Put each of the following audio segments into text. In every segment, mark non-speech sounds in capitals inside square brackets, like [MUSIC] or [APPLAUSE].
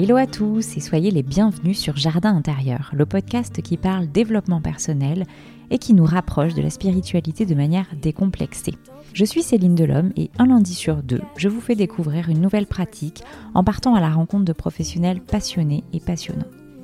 Hello à tous et soyez les bienvenus sur Jardin intérieur, le podcast qui parle développement personnel et qui nous rapproche de la spiritualité de manière décomplexée. Je suis Céline Delhomme et un lundi sur deux, je vous fais découvrir une nouvelle pratique en partant à la rencontre de professionnels passionnés et passionnants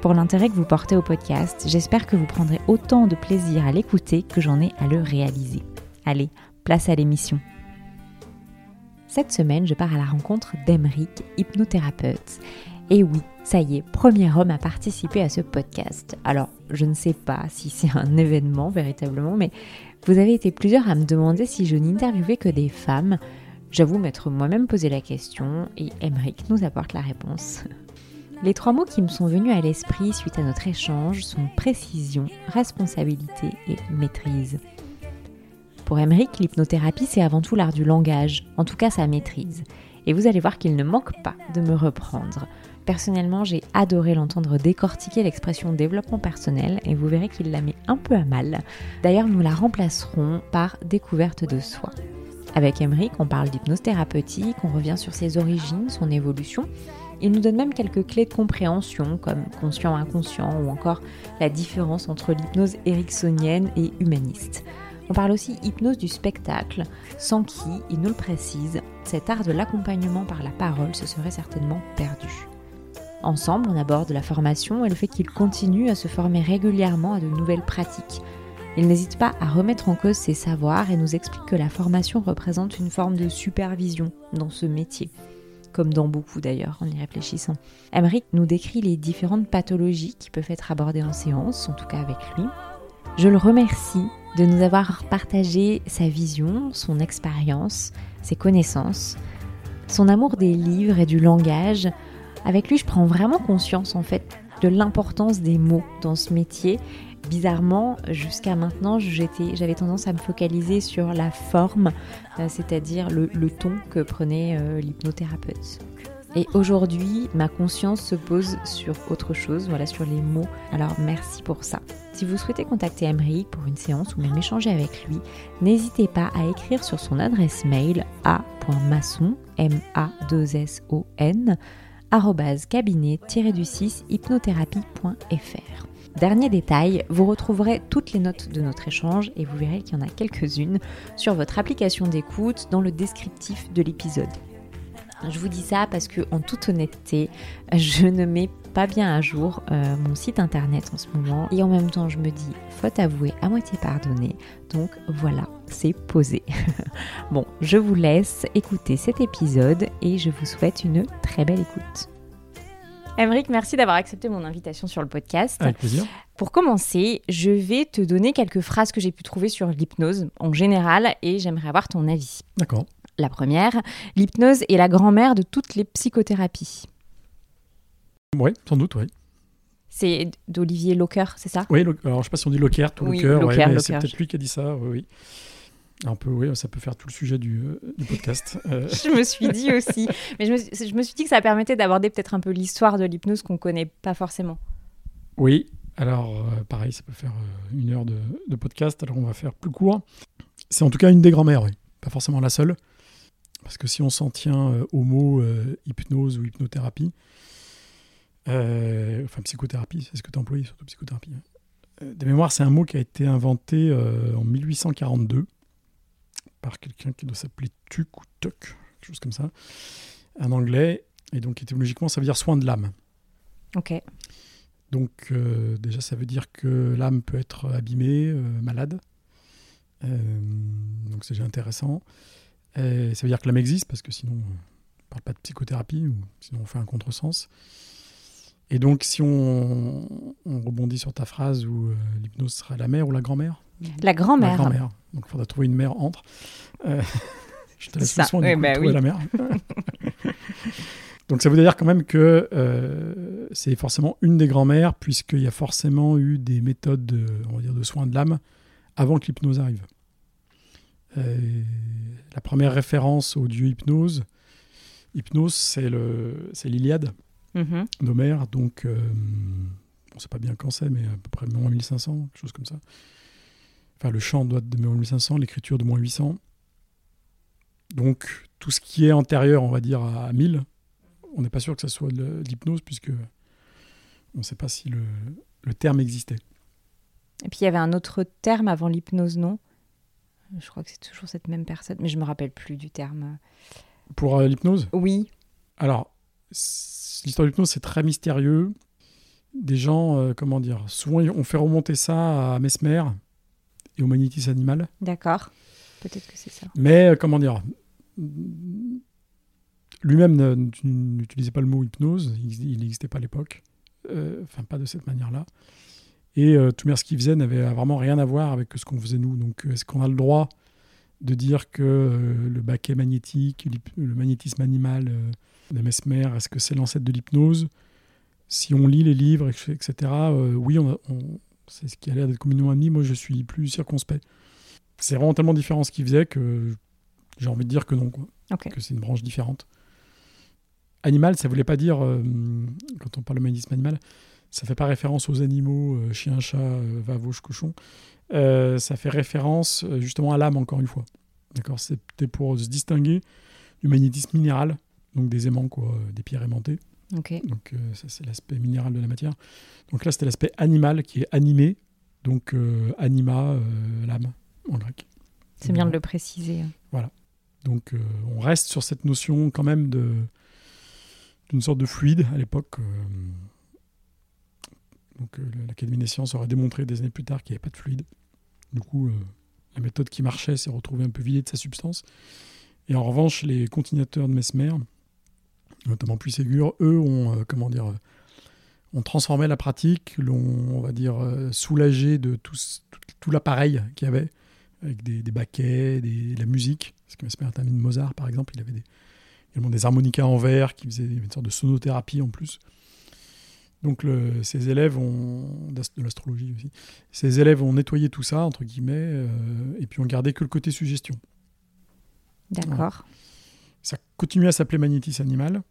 pour l'intérêt que vous portez au podcast. J'espère que vous prendrez autant de plaisir à l'écouter que j'en ai à le réaliser. Allez, place à l'émission. Cette semaine, je pars à la rencontre d'Emeric, hypnothérapeute. Et oui, ça y est, premier homme à participer à ce podcast. Alors, je ne sais pas si c'est un événement véritablement, mais vous avez été plusieurs à me demander si je n'interviewais que des femmes. J'avoue m'être moi-même posé la question et Emeric nous apporte la réponse. [LAUGHS] Les trois mots qui me sont venus à l'esprit suite à notre échange sont précision, responsabilité et maîtrise. Pour Emmerich, l'hypnothérapie, c'est avant tout l'art du langage, en tout cas sa maîtrise. Et vous allez voir qu'il ne manque pas de me reprendre. Personnellement, j'ai adoré l'entendre décortiquer l'expression développement personnel et vous verrez qu'il la met un peu à mal. D'ailleurs, nous la remplacerons par découverte de soi. Avec Emmerich, on parle d'hypnose thérapeutique, on revient sur ses origines, son évolution, il nous donne même quelques clés de compréhension comme conscient-inconscient ou encore la différence entre l'hypnose ericksonienne et humaniste. On parle aussi hypnose du spectacle, sans qui, il nous le précise, cet art de l'accompagnement par la parole se serait certainement perdu. Ensemble, on aborde la formation et le fait qu'il continue à se former régulièrement à de nouvelles pratiques. Il n'hésite pas à remettre en cause ses savoirs et nous explique que la formation représente une forme de supervision dans ce métier comme dans beaucoup d'ailleurs en y réfléchissant. Emmerich nous décrit les différentes pathologies qui peuvent être abordées en séance, en tout cas avec lui. Je le remercie de nous avoir partagé sa vision, son expérience, ses connaissances, son amour des livres et du langage. Avec lui, je prends vraiment conscience en fait de l'importance des mots dans ce métier bizarrement, jusqu'à maintenant, j'avais tendance à me focaliser sur la forme, euh, c'est-à-dire le, ton que prenait euh, l'hypnothérapeute. Et aujourd'hui, ma conscience se pose sur autre chose, voilà, sur les mots. Alors merci pour ça. Si vous souhaitez contacter Emmerich pour une séance ou même échanger avec lui, n'hésitez pas à écrire sur son adresse mail a.masson, m a 2 s o n cabinet-du-6 hypnothérapie.fr. Dernier détail, vous retrouverez toutes les notes de notre échange et vous verrez qu'il y en a quelques-unes sur votre application d'écoute dans le descriptif de l'épisode. Je vous dis ça parce que en toute honnêteté, je ne mets pas bien à jour euh, mon site internet en ce moment et en même temps je me dis faute avouée à moitié pardonnée donc voilà c'est posé. [LAUGHS] Bon je vous laisse écouter cet épisode et je vous souhaite une très belle écoute Emeric, merci d'avoir accepté mon invitation sur le podcast. Avec plaisir. Pour commencer, je vais te donner quelques phrases que j'ai pu trouver sur l'hypnose en général et j'aimerais avoir ton avis. D'accord. La première, l'hypnose est la grand-mère de toutes les psychothérapies. Oui, sans doute, oui. C'est d'Olivier Locker, c'est ça? Oui, alors je ne sais pas si on dit Locker, ou oui, Locker, c'est peut-être lui qui a dit ça, oui. oui. Un peu, oui, ça peut faire tout le sujet du, euh, podcast. [LAUGHS] Euh. je me suis dit aussi. Mais je me, je me suis dit que ça permettait d'aborder peut-être un peu l'histoire de l'hypnose qu'on ne connaît pas forcément. Oui, alors euh, pareil, ça peut faire une heure de, podcast, alors on va faire plus court. C'est en tout cas une des grand-mères, oui. Pas forcément la seule. Parce que si on s'en tient au mot hypnose ou hypnothérapie, enfin psychothérapie, c'est ce que tu as employé, surtout psychothérapie. Hein. de mémoire, c'est un mot qui a été inventé en 1842 par quelqu'un qui doit s'appeler Tuck ou Tuck, quelque chose comme ça, un anglais. Et donc étymologiquement, ça veut dire soin de l'âme. Ok. Donc euh, déjà, ça veut dire que l'âme peut être abîmée, euh, malade. Euh, donc c'est déjà intéressant. Et ça veut dire que l'âme existe, parce que sinon, on ne parle pas de psychothérapie, ou sinon on fait un contresens. Et donc, si on, on rebondit sur ta phrase où euh, l'hypnose sera la mère ou la grand-mère? La grand-mère. La grand-mère. Donc, il faudra trouver une mère entre. Euh, [LAUGHS] je te laisse Ça, le soin de oui, bah trouver oui. la mère. donc, ça veut dire quand même que euh, c'est forcément une des grand-mères, puisqu'il y a forcément eu des méthodes de, on va dire, de soins de l'âme avant que l'hypnose arrive. Euh, la première référence au dieu hypnose, hypnose, c'est l'Iliade D'Homère, donc euh, on ne sait pas bien quand c'est, mais à peu près moins 1500, quelque chose comme ça. Enfin, le chant doit être de moins 1500, l'écriture de moins 800. Donc, tout ce qui est antérieur, on va dire, à 1000, on n'est pas sûr que ça soit de l'hypnose, puisque on ne sait pas si le, le terme existait. Et puis il y avait un autre terme avant l'hypnose, non? Je crois que c'est toujours cette même personne, mais je me rappelle plus du terme. Pour euh, l'hypnose, Oui. alors, l'histoire de l'hypnose, c'est très mystérieux. Des gens, euh, comment dire, souvent on fait remonter ça à Mesmer et au magnétisme animal. D'accord. Peut-être que c'est ça. Mais euh, comment dire Lui-même n'utilisait pas le mot hypnose, il n'existait pas à l'époque, Euh, enfin pas de cette manière-là. Et tout ce qu'il faisait n'avait vraiment rien à voir avec ce qu'on faisait nous. Donc est-ce qu'on a le droit de dire que le baquet magnétique, le magnétisme animal euh, de Mesmer, est-ce que c'est l'ancêtre de l'hypnose? Si on lit les livres, etc., euh, oui, on a- on- c'est ce qui a l'air d'être communément admis. Moi, je suis plus circonspect. C'est vraiment tellement différent ce qu'il faisait que j'ai envie de dire que non, quoi. Que c'est une branche différente. Animal, ça voulait pas dire, euh, quand on parle de magnétisme animal, ça fait pas référence aux animaux, euh, chien, chat, euh, va, vauche, cochon. Euh, ça fait référence euh, justement à l'âme, encore une fois. D'accord? C'était pour se distinguer du magnétisme minéral, donc des aimants, quoi, euh, des pierres aimantées. Donc euh, ça, c'est l'aspect minéral de la matière. Donc là, c'était l'aspect animal qui est animé, donc euh, anima, l'âme, en grec. C'est bien de le préciser. Donc euh, on reste sur cette notion quand même de d'une sorte de fluide à l'époque. euh, donc euh, l'Académie des sciences aurait démontré des années plus tard qu'il n'y avait pas de fluide. Du coup, la méthode qui marchait s'est retrouvée un peu vidée de sa substance. Et en revanche, les continuateurs de Mesmer, notamment Puisségur, eux ont euh, comment dire euh, ont transformé la pratique, l'ont on va dire euh, soulagé de tout, ce- tout, tout l'appareil qu'il y avait avec des, des baquets, des, de la musique. Parce que était ami de Mozart, par exemple, il avait des, également des harmonicas en verre qui faisaient une sorte de sonothérapie en plus. Donc le, ces élèves ont, de l'astrologie aussi, ces élèves ont nettoyé tout ça, entre guillemets, euh, et puis ont gardé que le côté suggestion. D'accord. Ça continuait à s'appeler magnétisme animal,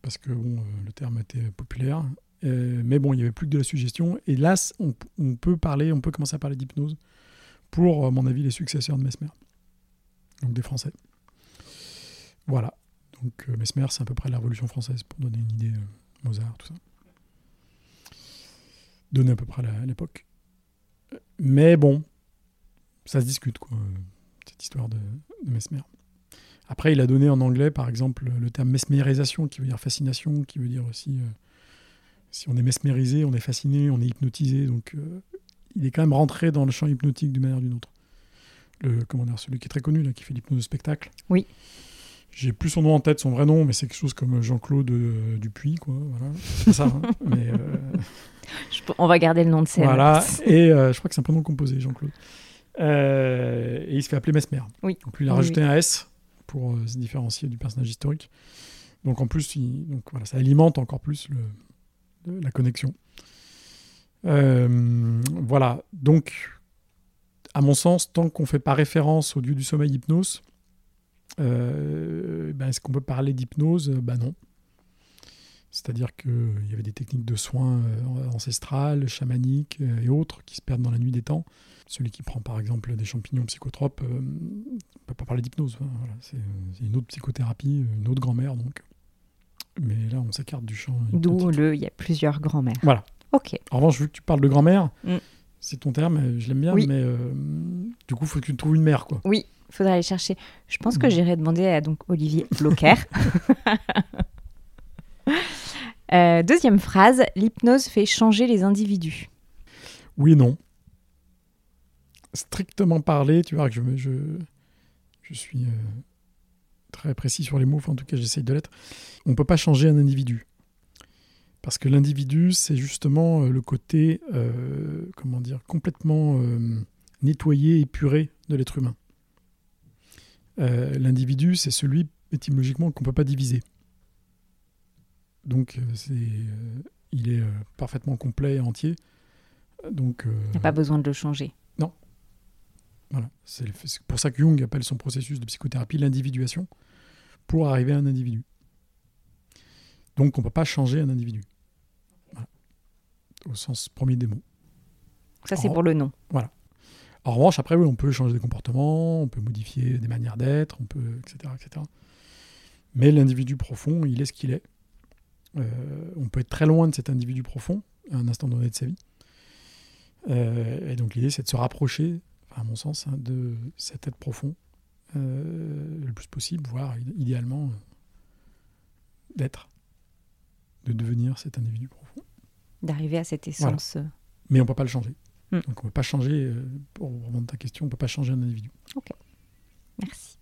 parce que bon, euh, le terme était populaire. Euh, mais bon, il n'y avait plus que de la suggestion. Et là, on, peut parler, on peut commencer à parler d'hypnose pour, à mon avis, les successeurs de Mesmer. Donc des Français. Voilà. Donc euh, Mesmer, c'est à peu près la Révolution française, pour donner une idée. Mozart, tout ça. Donner à peu près l'époque. Mais bon, ça se discute, quoi, cette histoire de, de Mesmer. Après, il a donné en anglais, par exemple, le terme mesmérisation, qui veut dire fascination, qui veut dire aussi euh, si on est mesmérisé, on est fasciné, on est hypnotisé. Donc, euh, il est quand même rentré dans le champ hypnotique d'une manière ou d'une autre. Le, comment dire, celui qui est très connu, là, qui fait l'hypnose de spectacle. Oui. J'ai plus son nom en tête, son vrai nom, mais c'est quelque chose comme Jean-Claude euh, Dupuis, quoi. Voilà. C'est ça, hein, [LAUGHS] mais euh, Je On va garder le nom de scène. voilà. [LAUGHS] Et je crois que c'est un prénom composé, Jean-Claude. Et il se fait appeler Mesmer. Oui. Donc lui, il a Oui, rajouté un S pour euh, se différencier du personnage historique. Donc en plus, ça alimente encore plus la connexion. Euh, voilà. Donc, à mon sens, tant qu'on ne fait pas référence au dieu du sommeil hypnose, euh, ben, est-ce qu'on peut parler d'hypnose? Ben non. C'est-à-dire qu'il y avait des techniques de soins euh, ancestrales, chamaniques euh, et autres qui se perdent dans la nuit des temps. Celui qui prend par exemple des champignons psychotropes euh, ne peut pas parler d'hypnose. Voilà, c'est une autre psychothérapie, une autre grand-mère donc. Mais là, on s'écarte du champ. D'où le, il y a plusieurs grands-mères. Voilà. Ok. En revanche, vu que tu parles de grand-mère, Mm. c'est ton terme, je l'aime bien, Oui. mais euh, du coup, il faut que tu trouves une mère. Quoi. Oui, il faudra aller chercher. Je pense que Mm. j'irai demander à donc, Olivier Blocher. [LAUGHS] [LAUGHS] Euh, deuxième phrase, l'hypnose fait changer les individus. Oui et non. Strictement parlé, tu vois que je, suis euh, très précis sur les mots, en tout cas j'essaye de l'être, on ne peut pas changer un individu. Parce que l'individu, c'est justement euh, le côté, comment dire, complètement nettoyé, épuré de l'être humain. L'individu, c'est celui, étymologiquement, qu'on ne peut pas diviser. Donc, euh, c'est, euh, il est euh, parfaitement complet et entier. Donc, Il n'y a pas besoin de le changer. voilà. C'est pour ça que Jung appelle son processus de psychothérapie l'individuation, pour arriver à un individu. Donc, on ne peut pas changer un individu. Voilà. Au sens premier des mots. Ça, c'est pour le nom. En revanche, après, oui, on peut changer des comportements, on peut modifier des manières d'être, on peut, etc., etc. Mais l'individu profond, il est ce qu'il est. Euh, on peut être très loin de cet individu profond à un instant donné de sa vie. Euh, et donc l'idée, c'est de se rapprocher, à mon sens, hein, de cet être profond euh, le plus possible, voire id- idéalement d'être, de devenir cet individu profond. D'arriver à cette essence. Mais on ne peut pas le changer. Hmm. Donc on ne peut pas changer, pour reprendre ta question, on ne peut pas changer un individu. Merci.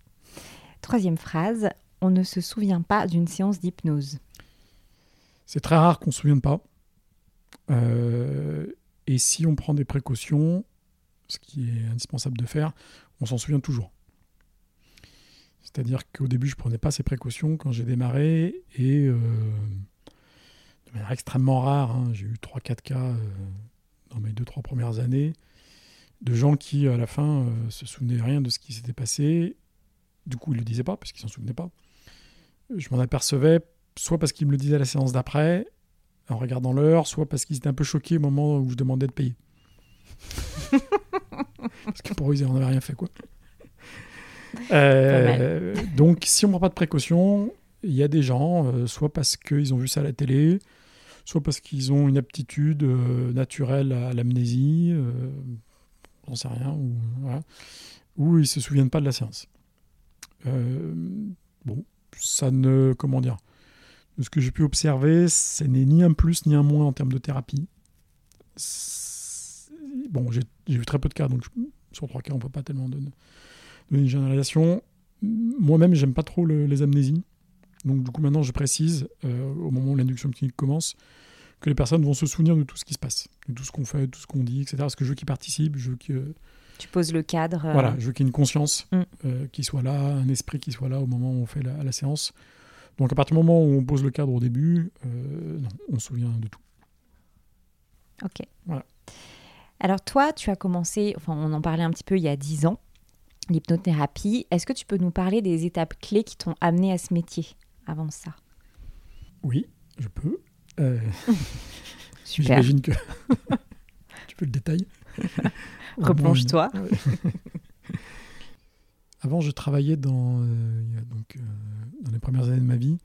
Troisième phrase. On ne se souvient pas d'une séance d'hypnose. C'est très rare qu'on ne se souvienne pas. Euh, et si on prend des précautions, ce qui est indispensable de faire, on s'en souvient toujours. C'est-à-dire qu'au début, je ne prenais pas ces précautions quand j'ai démarré et euh, de manière extrêmement rare, hein, j'ai eu 3-4 cas euh, dans mes 2-3 premières années de gens qui, à la fin, se souvenaient rien de ce qui s'était passé. Du coup, ils ne le disaient pas parce qu'ils s'en souvenaient pas. Je m'en apercevais soit parce qu'ils me le disaient à la séance d'après, en regardant l'heure, soit parce qu'ils étaient un peu choqués au moment où je demandais de payer. [LAUGHS] parce que pour eux, ils n'en avaient rien fait, quoi. Euh, donc, si on ne prend pas de précaution, il y a des gens, euh, soit parce qu'ils ont vu ça à la télé, soit parce qu'ils ont une aptitude euh, naturelle à l'amnésie, j'en sais rien, ou, voilà, ou ils se souviennent pas de la séance. Bon, ça ne, comment dire, de ce que j'ai pu observer, ce n'est ni un plus ni un moins en termes de thérapie. Bon, j'ai vu très peu de cas, donc je- sur trois cas, on ne peut pas tellement donner, donner une généralisation. Moi-même, j'aime pas trop le- les amnésies. Donc, du coup, maintenant, je précise, euh, au moment où l'induction clinique commence, que les personnes vont se souvenir de tout ce qui se passe, de tout ce qu'on fait, de tout ce qu'on dit, etc. Parce que je veux qu'ils participent, je veux que, Tu poses le cadre. euh, voilà, je veux qu'il y ait une conscience Mm. euh, qui soit là, un esprit qui soit là au moment où on fait la, la séance. Donc à partir du moment où on pose le cadre au début, euh, non, on se souvient de tout. Ok. Voilà. Alors toi, tu as commencé, enfin on en parlait un petit peu il y a 10 ans, l'hypnothérapie. Est-ce que tu peux nous parler des étapes clés qui t'ont amené à ce métier avant ça? Oui, je peux. Euh. [LAUGHS] J'imagine que [LAUGHS] tu peux le détail. Replonge-toi. Avant, je travaillais dans, euh, donc, euh, dans les premières années de ma vie.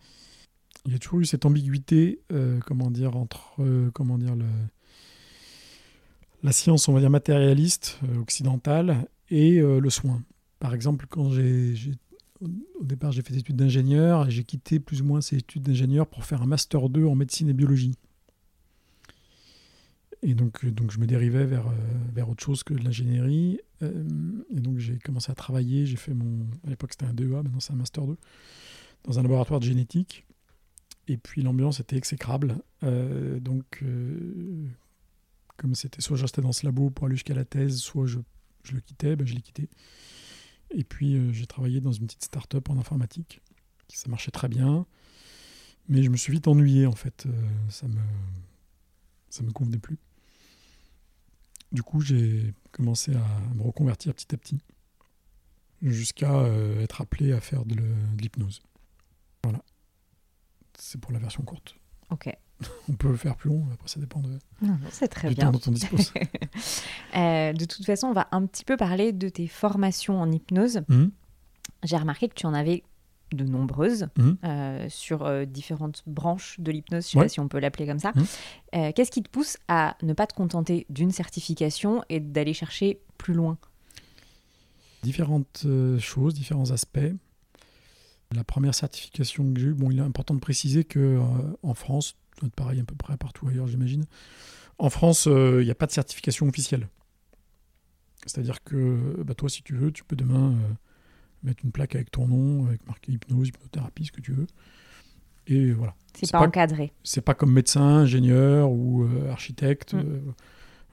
Il y a toujours eu cette ambiguïté, euh, comment dire, entre comment dire, la science, on va dire, matérialiste, occidentale, et le soin. Par exemple, quand j'ai, au départ, j'ai fait des études d'ingénieur, et j'ai quitté plus ou moins ces études d'ingénieur pour faire un Master 2 en médecine et biologie. Et donc, euh, donc je me dérivais vers, euh, vers autre chose que de l'ingénierie. Euh, et donc j'ai commencé à travailler. J'ai fait mon. À l'époque c'était un DEA, maintenant c'est un Master 2, dans un laboratoire de génétique. Et puis l'ambiance était exécrable. Donc, comme c'était soit je restais dans ce labo pour aller jusqu'à la thèse, soit je, je le quittais, ben, je l'ai quitté. Et puis j'ai travaillé dans une petite start-up en informatique. Ça marchait très bien. Mais je me suis vite ennuyé en fait. Ça me ça me convenait plus. Du coup, j'ai commencé à me reconvertir petit à petit, jusqu'à euh, être appelé à faire de l'hypnose. Voilà. C'est pour la version courte. Ok. [LAUGHS] On peut le faire plus long, après ça dépend de, Non, non, c'est très du bien. temps dont on dispose. [LAUGHS] Euh, de toute façon, on va un petit peu parler de tes formations en hypnose. Mhm. J'ai remarqué que tu en avais de nombreuses Mhm. euh, sur euh, différentes branches de l'hypnose, je sais Ouais. pas si on peut l'appeler comme ça. Mhm. Euh, Qu'est-ce qui te pousse à ne pas te contenter d'une certification et d'aller chercher plus loin? Différentes choses, différents aspects. La première certification que j'ai eue, bon, il est important de préciser que en France, ça doit être pareil à peu près partout ailleurs, j'imagine. En France, il n'y a pas de certification officielle. C'est-à-dire que bah, toi, si tu veux, tu peux demain mettre une plaque avec ton nom, avec marqué hypnose, hypnothérapie, ce que tu veux. Et voilà. C'est pas, encadré. C'est pas comme médecin, ingénieur ou euh, architecte. Mm. euh,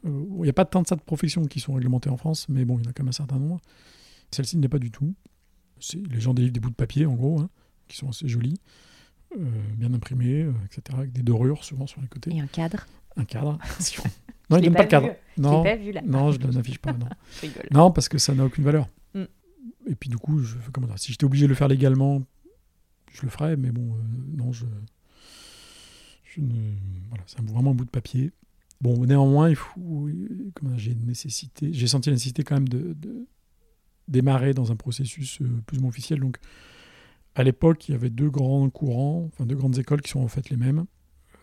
euh, Il n'y a pas tant de tas de professions qui sont réglementées en France, mais bon, il y en a quand même un certain nombre. Celle-ci ne l'est pas du tout. Les gens délivrent des bouts de papier, en gros, hein, qui sont assez jolis, euh, bien imprimés, etc., avec des dorures souvent sur les côtés. Et un cadre. Un cadre. [LAUGHS] non, l'ai il donne pas pas de cadre. Je Non, l'ai pas vu là. non, je ne l'affiche pas. Non. [LAUGHS] Je non, parce que ça n'a aucune valeur. Et puis du coup, comment dire, si j'étais obligé de le faire légalement, je le ferais, mais bon, euh, non, je, voilà, c'est un- vraiment un bout de papier. Bon, néanmoins, il faut, dire, j'ai nécessité, j'ai senti la nécessité quand même de, de démarrer dans un processus euh, plus ou moins officiel. Donc, à l'époque, il y avait deux grands courants, enfin deux grandes écoles qui sont en fait les mêmes.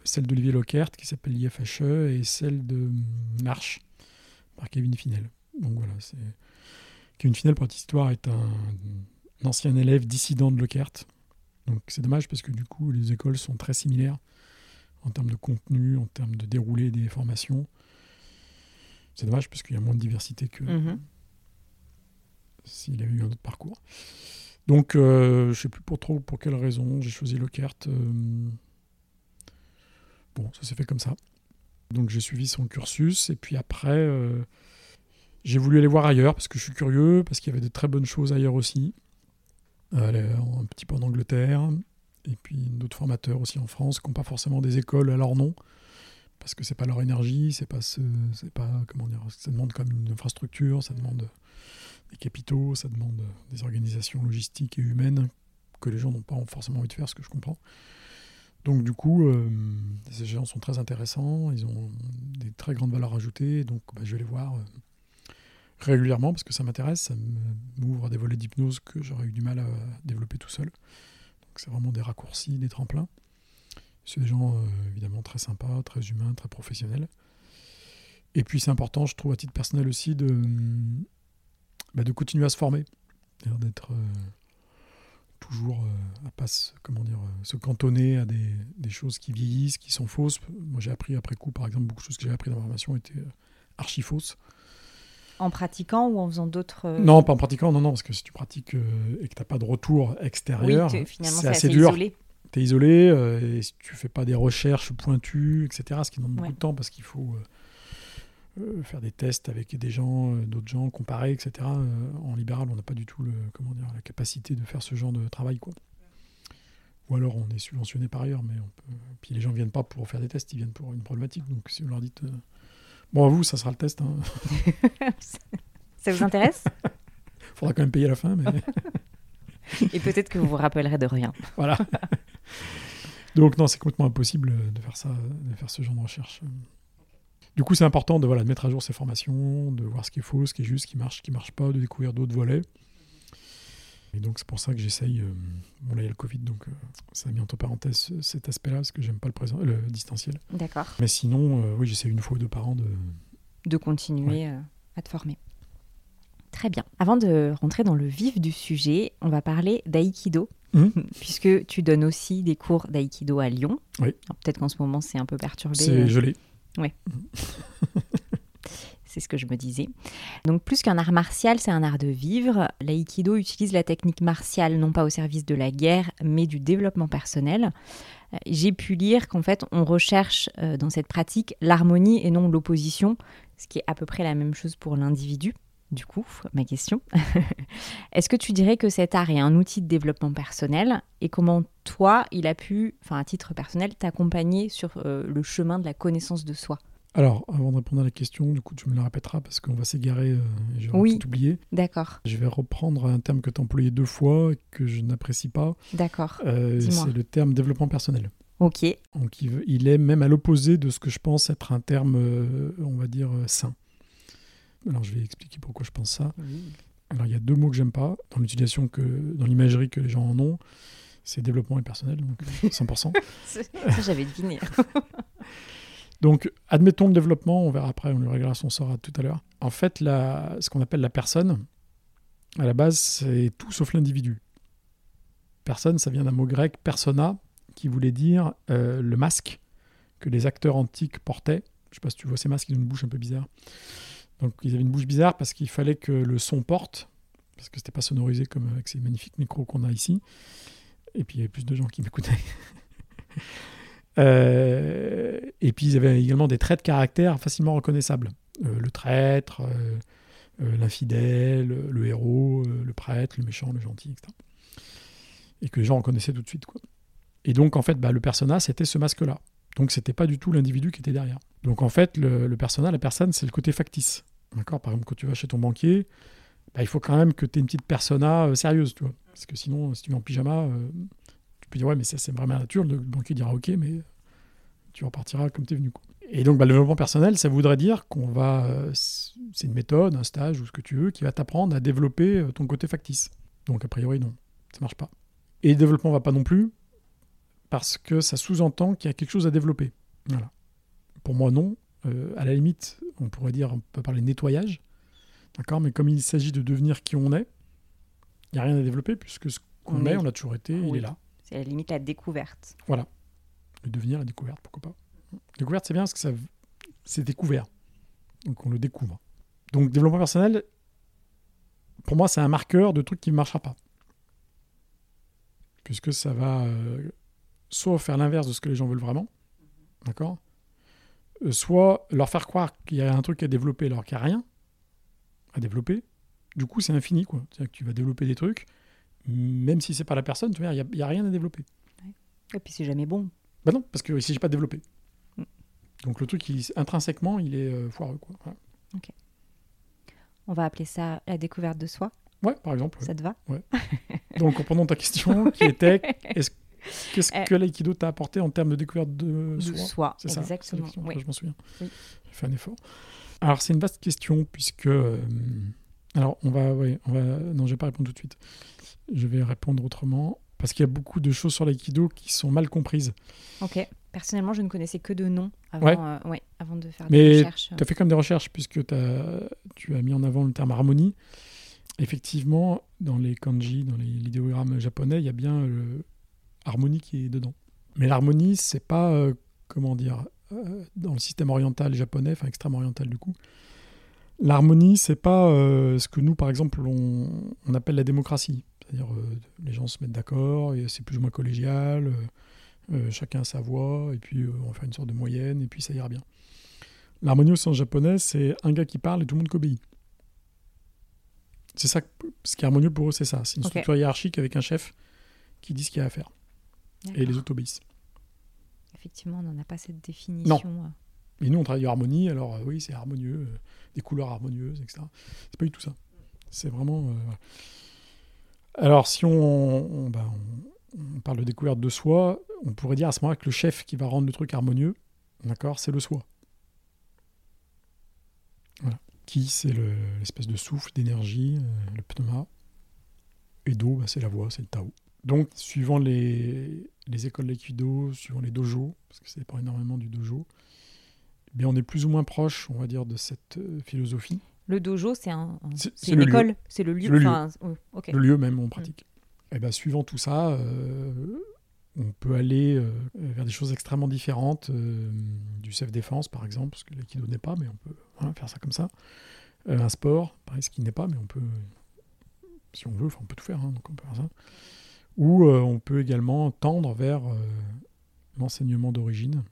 Celle d'Olivier Lockhart, qui s'appelle l'IFHE, et celle de hum, Marche, par Kevin Finel. Donc voilà, c'est Kevin Finel, pour cette histoire, est un, un ancien élève dissident de Lockhart. Donc c'est dommage parce que du coup, les écoles sont très similaires en termes de contenu, en termes de déroulé des formations. C'est dommage parce qu'il y a moins de diversité que Mhm. s'il avait eu un autre parcours. Donc, euh, je ne sais plus pour trop pour quelle raison j'ai choisi Lockhart. euh, Bon, ça s'est fait comme ça. Donc, j'ai suivi son cursus. Et puis après, euh, j'ai voulu aller voir ailleurs parce que je suis curieux, parce qu'il y avait de très bonnes choses ailleurs aussi. Euh, un petit peu en Angleterre. Et puis d'autres formateurs aussi en France qui n'ont pas forcément des écoles à leur nom. Parce que c'est pas leur énergie, c'est pas ce, c'est pas comment dire, ça demande comme une infrastructure, ça demande des capitaux, ça demande des organisations logistiques et humaines que les gens n'ont pas forcément envie de faire, ce que je comprends. Donc du coup, euh, ces gens sont très intéressants, ils ont des très grandes valeurs ajoutées, donc bah, je vais les voir euh, régulièrement parce que ça m'intéresse, ça m'ouvre des volets d'hypnose que j'aurais eu du mal à développer tout seul. Donc c'est vraiment des raccourcis, des tremplins. C'est des gens euh, évidemment très sympas, très humains, très professionnels. Et puis c'est important, je trouve à titre personnel aussi, de, bah, de continuer à se former. D'être euh, toujours euh, à pas se, comment dire, se cantonner à des, des choses qui vieillissent, qui sont fausses. Moi j'ai appris après coup, par exemple, beaucoup de choses que j'ai appris dans ma formation étaient archi fausses. En pratiquant ou en faisant d'autres. euh, Non, pas en pratiquant, non, non, parce que si tu pratiques euh, et que tu n'as pas de retour extérieur, c'est assez assez dur. isolé. tu es isolé, euh, et si tu fais pas des recherches pointues, etc., ce qui demande beaucoup de temps parce qu'il faut faire des tests avec des gens, d'autres gens, comparer, etc. En libéral, on n'a pas du tout le, comment dire, la capacité de faire ce genre de travail. Quoi. Ou alors on est subventionné par ailleurs, mais on peut... puis les gens viennent pas pour faire des tests, ils viennent pour une problématique. Donc si on leur dit, bon à vous, ça sera le test, hein. [LAUGHS] Ça vous intéresse? [LAUGHS] Faudra quand même payer à la fin, mais [LAUGHS] Et peut-être que vous vous rappellerez de rien. voilà. Donc non, c'est complètement impossible de faire ça, de faire ce genre de recherche. Du coup, c'est important de, voilà, de mettre à jour ces formations, de voir ce qui est faux, ce qui est juste, ce qui marche, ce qui marche pas, de découvrir d'autres volets. Et donc c'est pour ça que j'essaye. euh, bon là il y a le Covid, donc euh, ça a mis entre parenthèses ce- cet aspect-là parce que j'aime pas le présent, le distanciel. D'accord. Mais sinon, euh, oui, j'essaie une fois ou deux par an de. De continuer à te former. Très bien. Avant de rentrer dans le vif du sujet, on va parler d'aïkido. Mhm. [LAUGHS] Puisque tu donnes aussi des cours d'aïkido à Lyon. Oui. Peut-être qu'en ce moment c'est un peu perturbé. C'est gelé. [LAUGHS] C'est ce que je me disais. Donc plus qu'un art martial, c'est un art de vivre. L'aïkido utilise la technique martiale non pas au service de la guerre, mais du développement personnel. Euh, J'ai pu lire qu'en fait, on recherche euh, dans cette pratique l'harmonie et non l'opposition, ce qui est à peu près la même chose pour l'individu. Du coup, ma question. [LAUGHS] Est-ce que tu dirais que cet art est un outil de développement personnel et comment toi, il a pu, enfin à titre personnel, t'accompagner sur euh, le chemin de la connaissance de soi? Alors, avant de répondre à la question, du coup, tu me la répéteras parce qu'on va s'égarer euh, et je vais Oui. tout oublier. D'accord, Je vais reprendre un terme que tu as employé deux fois et que je n'apprécie pas. d'accord. Euh, Dis-moi. c'est le terme développement personnel. Ok, Donc, il, veut- il est même à l'opposé de ce que je pense être un terme, euh, on va dire, euh, sain. Alors, je vais expliquer pourquoi je pense ça. Alors, il y a deux mots que j'aime pas dans l'utilisation que, dans l'imagerie que les gens en ont. C'est développement et personnel, donc [LAUGHS] euh, 100%. ça j'avais deviné. [LAUGHS] Donc, admettons le développement, on verra après, on lui réglera son sort à tout à l'heure. En fait, ce qu'on appelle la personne, à la base, c'est tout sauf l'individu. Personne, ça vient d'un mot grec persona, qui voulait dire euh, le masque que les acteurs antiques portaient. Je sais pas si tu vois ces masques, ils ont une bouche un peu bizarre. Donc, ils avaient une bouche bizarre parce qu'il fallait que le son porte. parce que c'était pas sonorisé comme avec ces magnifiques micros qu'on a ici. Et puis il y avait plus de gens qui m'écoutaient. [LAUGHS] Euh, et puis ils avaient également des traits de caractère facilement reconnaissables. Euh, le traître, euh, l'infidèle, le héros, le prêtre, le méchant, le gentil, etc. Et que les gens reconnaissaient tout de suite. Quoi. Et donc en fait, bah, le persona, c'était ce masque-là. Donc c'était pas du tout l'individu qui était derrière. Donc en fait, le, le persona, la personne, c'est le côté factice. D'accord? Par exemple, quand tu vas chez ton banquier, bah, il faut quand même que tu aies une petite persona sérieuse, tu. Parce que sinon, si tu es en pyjama, peux dire, ouais, mais ça, c'est vraiment nature. Le banquier dira, ok, mais tu repartiras comme tu es venu. Et donc, bah, le développement personnel, ça voudrait dire qu'on va. Euh, c'est une méthode, un stage ou ce que tu veux qui va t'apprendre à développer euh, ton côté factice. Donc, a priori, non, ça marche pas. Et le développement va pas non plus parce que ça sous-entend qu'il y a quelque chose à développer. Voilà. Pour moi, non. Euh, à la limite, on pourrait dire, on peut parler nettoyage. D'accord Mais comme il s'agit de devenir qui on est, il n'y a rien à développer puisque ce qu'on est, on l'a toujours été, il est là. C'est à la limite la découverte. Voilà. Le devenir, la découverte, pourquoi pas. Découverte, c'est bien parce que ça, c'est découvert. Donc on le découvre. Donc développement personnel, pour moi, c'est un marqueur de truc qui ne marchera pas. Puisque ça va euh, soit faire l'inverse de ce que les gens veulent vraiment, d'accord euh, Soit leur faire croire qu'il y a un truc à développer alors qu'il n'y a rien à développer. Du coup, c'est infini, quoi. C'est-à-dire que tu vas développer des trucs, même si c'est pas la personne, tu vois, il n'y a, rien à développer. Et puis c'est jamais bon. Bah non, parce que si j'ai pas développé. Mm. Donc le truc, il, intrinsèquement, il est euh, foireux. Quoi. Ok. On va appeler ça la découverte de soi. Ouais, par exemple. Ça te va? Ouais. Donc, reprenons ta question [LAUGHS] qui était qu'est-ce euh, que l'aïkido t'a apporté en termes de découverte de, de soi, C'est ça, exactement. je m'en souviens. J'ai fait un effort. Alors, c'est une vaste question puisque. Euh, alors, on va, ouais, on va. Non, je vais pas répondre tout de suite. Je vais répondre autrement parce qu'il y a beaucoup de choses sur l'aïkido qui sont mal comprises. Ok. Personnellement, je ne connaissais que de noms avant, ouais. Euh, avant de faire des recherches. Tu as fait comme des recherches puisque as, tu as mis en avant le terme harmonie. Effectivement, dans les kanji, dans les idéogrammes japonais, il y a bien le harmonie qui est dedans. Mais l'harmonie, c'est pas, euh, comment dire, euh, dans le système oriental japonais, enfin extrême oriental du coup, l'harmonie, c'est pas ce que nous, par exemple, on, on appelle la démocratie. C'est-à-dire, euh, les gens se mettent d'accord, c'est plus ou moins collégial, euh, euh, chacun a sa voix, et puis on va faire une sorte de moyenne, et puis ça ira bien. L'harmonie au sens japonais, c'est un gars qui parle et tout le monde qui obéit. C'est ça, ce qui est harmonieux pour eux, c'est ça. C'est une structure hiérarchique avec un chef qui dit ce qu'il y a à faire. Et les autres obéissent. Effectivement, on n'en a pas cette définition. Non. Et nous, on travaille en harmonie, alors oui, c'est harmonieux, des couleurs harmonieuses, etc. C'est pas du tout ça. C'est vraiment. Alors, si ben, on, parle de découverte de soi, on pourrait dire à ce moment-là que le chef qui va rendre le truc harmonieux, d'accord, c'est le soi. Qui, c'est l'espèce de souffle, d'énergie, euh, le pneuma. Et Do, ben, c'est la voix, c'est le Tao. Donc, suivant les, écoles d'aïkido, suivant les dojos, parce que ça dépend énormément du dojo, eh on est plus ou moins proche, on va dire, de cette euh, philosophie. Le dojo, c'est un, une école, c'est le lieu. Le, lieu. le lieu même où on pratique. Et eh ben, suivant tout ça, euh, on peut aller euh, vers des choses extrêmement différentes, euh, du self-défense par exemple, parce que l'aïkido n'est pas, mais on peut faire ça comme ça. un sport, pareil, ce qui n'est pas, mais on peut, si on veut, on peut tout faire, hein, donc on peut faire ça. Ou on peut également tendre vers l'enseignement d'origine,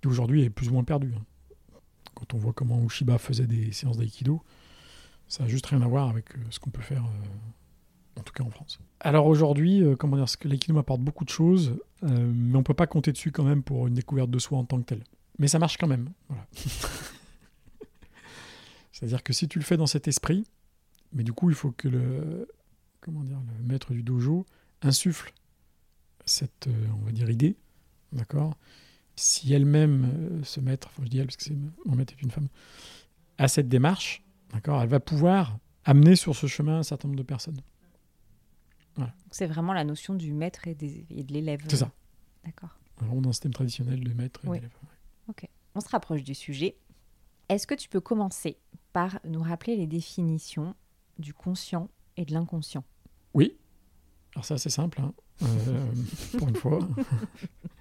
qui aujourd'hui est plus ou moins perdu. Hein. Quand on voit comment Ushiba faisait des séances d'aïkido, ça n'a juste rien à voir avec euh, ce qu'on peut faire, euh, en tout cas en France. Alors aujourd'hui, euh, comment dire, ce l'aïkido m'apporte beaucoup de choses, mais on peut pas compter dessus quand même pour une découverte de soi en tant que tel. Mais ça marche quand même. [LAUGHS] C'est-à-dire que si tu le fais dans cet esprit, mais du coup, il faut que le, comment dire, le maître du dojo insuffle cette, on va dire, idée, d'accord? Si elle-même se mettre, enfin je dis elle parce que mon maître est une femme, à cette démarche, D'accord Elle va pouvoir amener sur ce chemin un certain nombre de personnes. C'est vraiment la notion du maître et, de l'élève. C'est ça. D'accord. Vraiment dans le système traditionnel de maître et d'élève. Ok. On se rapproche du sujet. Est-ce que tu peux commencer par nous rappeler les définitions du conscient et de l'inconscient? Oui. Alors c'est assez simple, hein. euh, pour une fois. [LAUGHS]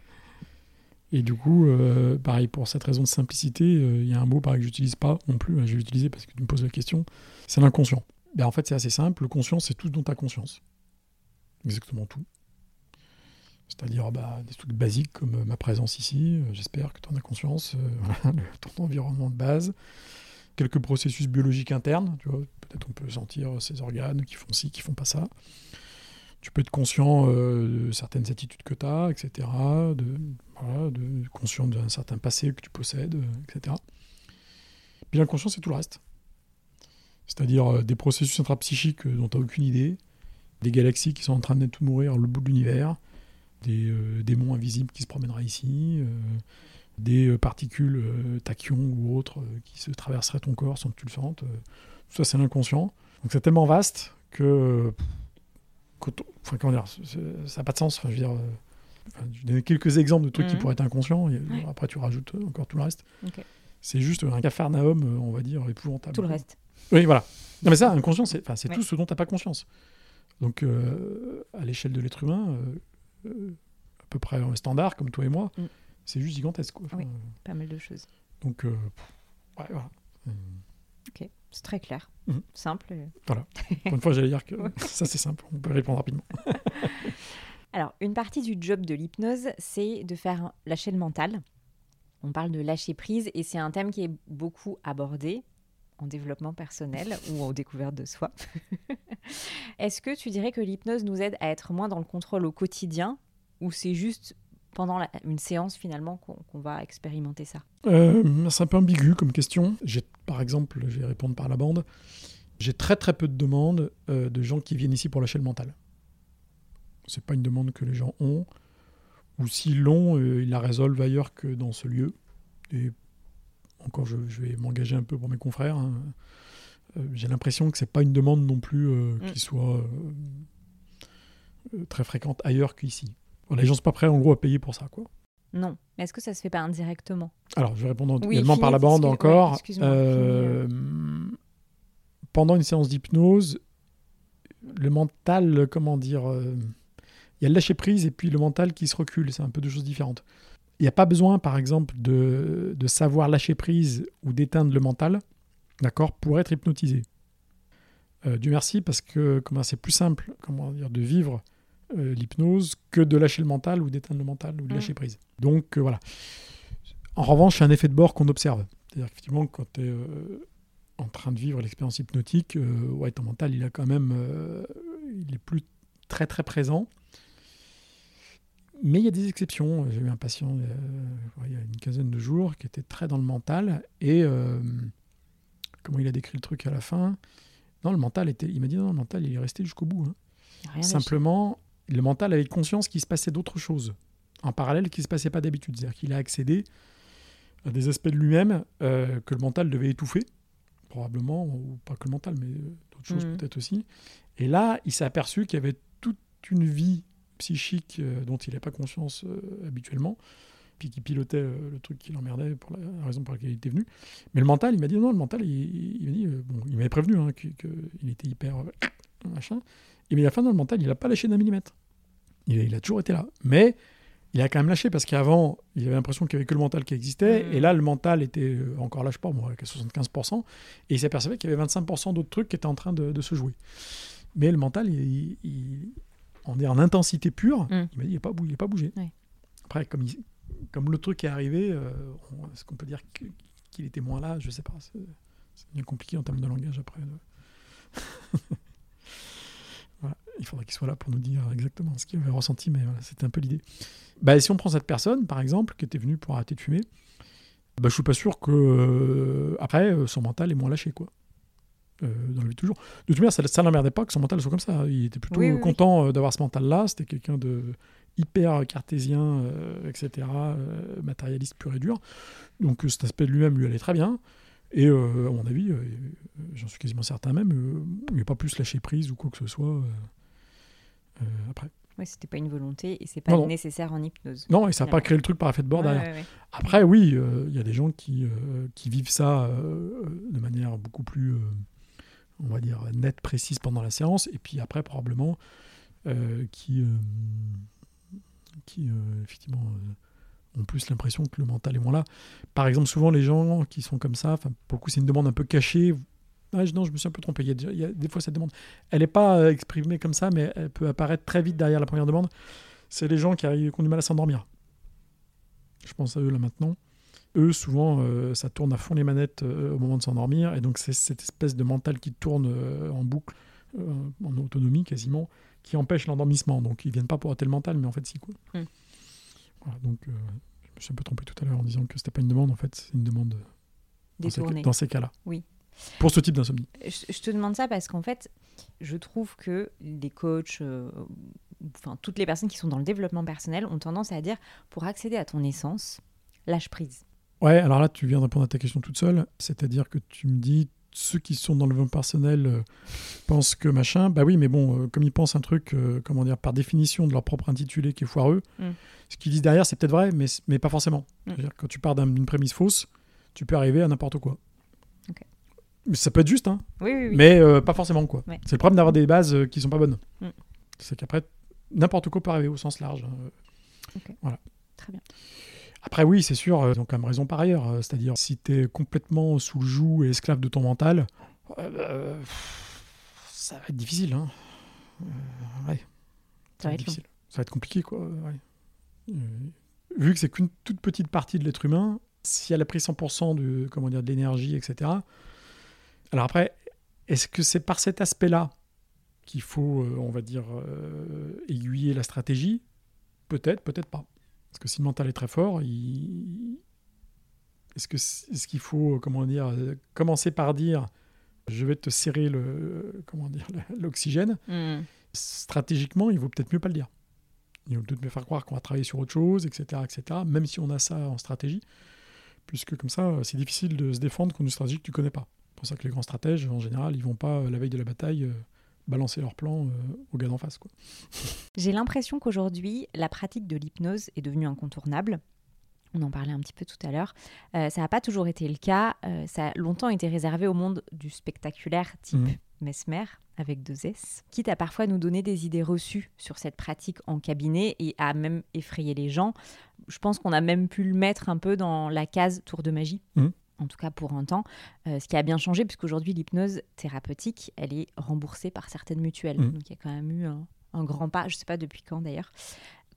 Et du coup, euh, pareil, pour cette raison de simplicité, euh, il y a un mot pareil, que j'utilise pas non plus, hein, je vais l'utiliser parce que tu me poses la question, c'est l'inconscient. ben, En fait, c'est assez simple. Le conscient, c'est tout dont tu as conscience. Exactement tout. C'est-à-dire bah, des trucs basiques comme euh, ma présence ici, euh, j'espère que tu en as conscience, euh, [LAUGHS] ton environnement de base, quelques processus biologiques internes, tu vois, peut-être on peut sentir ces organes qui font ci, qui font pas ça. Tu peux être conscient de certaines attitudes que tu as, etc., de, conscient d'un certain passé que tu possèdes, etc. Puis l'inconscient, c'est tout le reste. C'est-à-dire des processus intrapsychiques dont tu n'as aucune idée, des galaxies qui sont en train de tout mourir le bout de l'univers, des euh, démons invisibles qui se promèneraient ici, euh, des euh, particules tachyons ou autres qui se traverseraient ton corps sans que tu le sentes. tout ça, c'est l'inconscient. Donc c'est tellement vaste que. Enfin, comment dire, ça n'a pas de sens. Enfin, je veux dire. je donne quelques exemples de trucs qui mhm. pourraient être inconscients, et après tu rajoutes encore tout le reste. C'est juste un cafarnaum, on va dire, épouvantable. Tout le reste. Oui, voilà. Non, mais ça, inconscient, c'est tout ce dont tu n'as pas conscience. Donc, à l'échelle de l'être humain, à peu près standard, comme toi et moi, mm. c'est juste gigantesque. Quoi. oui, pas mal de choses. Donc, euh, ouais, voilà. Ok, c'est très clair, mm. simple. Voilà. [LAUGHS] Pour une fois, j'allais dire que ça, c'est simple, on peut répondre rapidement. [LAUGHS] Alors, une partie du job de l'hypnose, c'est de faire lâcher le mental. On parle de lâcher prise et c'est un thème qui est beaucoup abordé en développement personnel ou en découverte de soi. [LAUGHS] Est-ce que tu dirais que l'hypnose nous aide à être moins dans le contrôle au quotidien ou c'est juste pendant une séance finalement qu'on va expérimenter ça? Euh, C'est un peu ambigu comme question. J'ai, par exemple, je vais répondre par la bande, j'ai très très peu de demandes euh, de gens qui viennent ici pour lâcher le mental. C'est pas une demande que les gens ont, ou s'ils l'ont, euh, ils la résolvent ailleurs que dans ce lieu. Et encore, je, vais m'engager un peu pour mes confrères. Hein. Euh, j'ai l'impression que c'est pas une demande non plus mm. qui soit très fréquente ailleurs qu'ici. les gens sont pas prêts en gros à payer pour ça, quoi. Non. Mais est-ce que ça se fait pas indirectement? Alors, je vais répondre également par la bande encore. pendant une séance d'hypnose, le mental, comment dire, il y a le lâcher prise et puis le mental qui se recule. C'est un peu deux choses différentes. Il n'y a pas besoin, par exemple, de, de savoir lâcher prise ou d'éteindre le mental, d'accord, pour être hypnotisé. Euh, Dieu merci, parce que comment c'est plus simple, comment dire, de vivre euh, l'hypnose que de lâcher le mental ou d'éteindre le mental ou de lâcher mmh. prise. Donc euh, voilà. En revanche, c'est un effet de bord qu'on observe. C'est-à-dire qu'effectivement, quand tu es en train de vivre l'expérience hypnotique, ouais, ton mental, il a quand même, il est plus très très présent. Mais il y a des exceptions. J'ai eu un patient euh, il y a une quinzaine de jours qui était très dans le mental et euh, comment il a décrit le truc à la fin? Non, le mental était. Il m'a dit non, le mental il est resté jusqu'au bout. Hein. Simplement, le mental avait conscience qu'il se passait d'autres choses en parallèle qui ne se passait pas d'habitude. C'est-à-dire qu'il a accédé à des aspects de lui-même euh, que le mental devait étouffer, probablement, ou pas que le mental, mais d'autres choses mmh. peut-être aussi. Et là, il s'est aperçu qu'il y avait toute une vie psychique euh, dont il n'a pas conscience euh, habituellement, puis qui pilotait euh, le truc qui l'emmerdait pour la raison pour laquelle il était venu. Mais le mental, il m'a dit non, le mental, il, m'a dit, bon, il m'avait prévenu hein, qu'il était hyper [COUGHS] machin. Et mais à la fin, dans le mental, il n'a pas lâché d'un millimètre. Il, a toujours été là. Mais il a quand même lâché parce qu'avant, il avait l'impression qu'il n'y avait que le mental qui existait. Mmh. Et là, le mental était encore lâche pas, moi, avec 75%. Et il s'apercevait qu'il y avait 25% d'autres trucs qui étaient en train de, se jouer. Mais le mental, il, on est en intensité pure, mm. il m'a dit, il n'est pas, pas bougé. Après, comme, comme le truc est arrivé, euh, est-ce qu'on peut dire qu'il était moins là? Je ne sais pas. C'est bien compliqué en termes de langage après. [LAUGHS] Il faudrait qu'il soit là pour nous dire exactement ce qu'il avait ressenti, mais c'était un peu l'idée. Bah, si on prend cette personne, par exemple, qui était venue pour arrêter de fumer, bah, je ne suis pas sûr que euh, après son mental est moins lâché, quoi. Euh, dans la vie toujours. De toute manière, ça, ça l'emmerdait pas que son mental soit comme ça. Il était plutôt content euh, d'avoir ce mental-là. C'était quelqu'un de hyper cartésien, euh, etc., matérialiste pur et dur. Donc cet aspect de lui-même lui allait très bien. Et à mon avis, j'en suis quasiment certain même, il n'est pas plus lâché prise ou quoi que ce soit après. Oui, c'était pas une volonté et c'est pas nécessaire en hypnose. Non, et ça n'a pas créé le truc par effet de bord derrière. Après, oui, il y a des gens qui, qui vivent ça de manière beaucoup plus on va dire, nette, précise pendant la séance, et puis après, probablement, euh, qui, euh, qui euh, effectivement, ont plus l'impression que le mental est moins là. Par exemple, souvent, les gens qui sont comme ça, pour le coup, c'est une demande un peu cachée, Ah, non, je me suis un peu trompé. Il y a, déjà- il y a des fois cette demande. Elle n'est pas euh, exprimée comme ça, mais elle peut apparaître très vite derrière la première demande. C'est les gens qui, arrivent, qui ont du mal à s'endormir. Je pense à eux là maintenant. Eux, souvent, euh, ça tourne à fond les manettes euh, au moment de s'endormir. Et donc, c'est cette espèce de mental qui tourne euh, en boucle, en autonomie quasiment, qui empêche l'endormissement. Donc, ils viennent pas pour hâter le mental, mais en fait, si. Quoi. Mm. Voilà, donc, je me suis un peu trompé tout à l'heure en disant que c'était pas une demande. En fait, c'est une demande dans ces, dans ces cas-là. Oui. Pour ce type d'insomnie. Je, je te demande ça parce qu'en fait, je trouve que les coachs, euh, enfin toutes les personnes qui sont dans le développement personnel ont tendance à dire pour accéder à ton essence, lâche prise. Ouais, alors là, tu viens de répondre à ta question toute seule. C'est-à-dire que tu me dis, ceux qui sont dans le développement personnel euh, pensent que machin. Bah oui, mais bon, euh, comme ils pensent un truc, euh, comment dire, par définition de leur propre intitulé qui est foireux, Mm. ce qu'ils disent derrière, c'est peut-être vrai, mais, mais pas forcément. Mm. C'est-à-dire que quand tu pars d'un- d'une prémisse fausse, tu peux arriver à n'importe quoi. Ça peut être juste, hein, Oui, oui, oui. mais euh, pas forcément, quoi. Ouais. C'est le problème d'avoir des bases euh, qui sont pas bonnes. Mm. C'est qu'après, n'importe quoi peut arriver au sens large. hein. Ok. Voilà. Très bien. Après, oui, c'est sûr, euh, ils ont quand même raison par ailleurs. euh, C'est-à-dire, si tu es complètement sous le joug et esclave de ton mental, ça va être difficile. Hein. Ouais. Ça va être long. difficile. Ça va être compliqué, quoi. ouais. Vu que c'est qu'une toute petite partie de l'être humain, si elle a pris 100% de, comment dire, de l'énergie, etc. Alors après, est-ce que c'est par cet aspect-là qu'il faut, euh, on va dire, euh, aiguiller la stratégie? Peut-être, peut-être pas. Parce que si le mental est très fort, il... est-ce qu'il faut euh, comment dire commencer par dire je vais te serrer le comment dire l'oxygène Hmm. stratégiquement, il vaut peut-être mieux pas le dire. Il vaut peut-être mieux faire croire qu'on va travailler sur autre chose, etc., etc. Même si on a ça en stratégie, puisque comme ça, c'est difficile de se défendre contre une stratégie que tu connais pas. C'est pour ça que les grands stratèges, en général, ils vont pas euh, la veille de la bataille euh, balancer leur plan euh, au gars d'en face. Quoi. [LAUGHS] J'ai l'impression qu'aujourd'hui, la pratique de l'hypnose est devenue incontournable. On en parlait un petit peu tout à l'heure. Euh, ça n'a pas toujours été le cas. Ça a longtemps été réservé au monde du spectaculaire type Mhm. Mesmer avec deux S, quitte à parfois nous donner des idées reçues sur cette pratique en cabinet et à même effrayer les gens. Je pense qu'on a même pu le mettre un peu dans la case tour de magie. Mhm. En tout cas pour un temps, Euh, ce qui a bien changé puisqu'aujourd'hui l'hypnose thérapeutique, elle est remboursée par certaines mutuelles. Mhm. Donc il y a quand même eu un, un grand pas, je ne sais pas depuis quand d'ailleurs.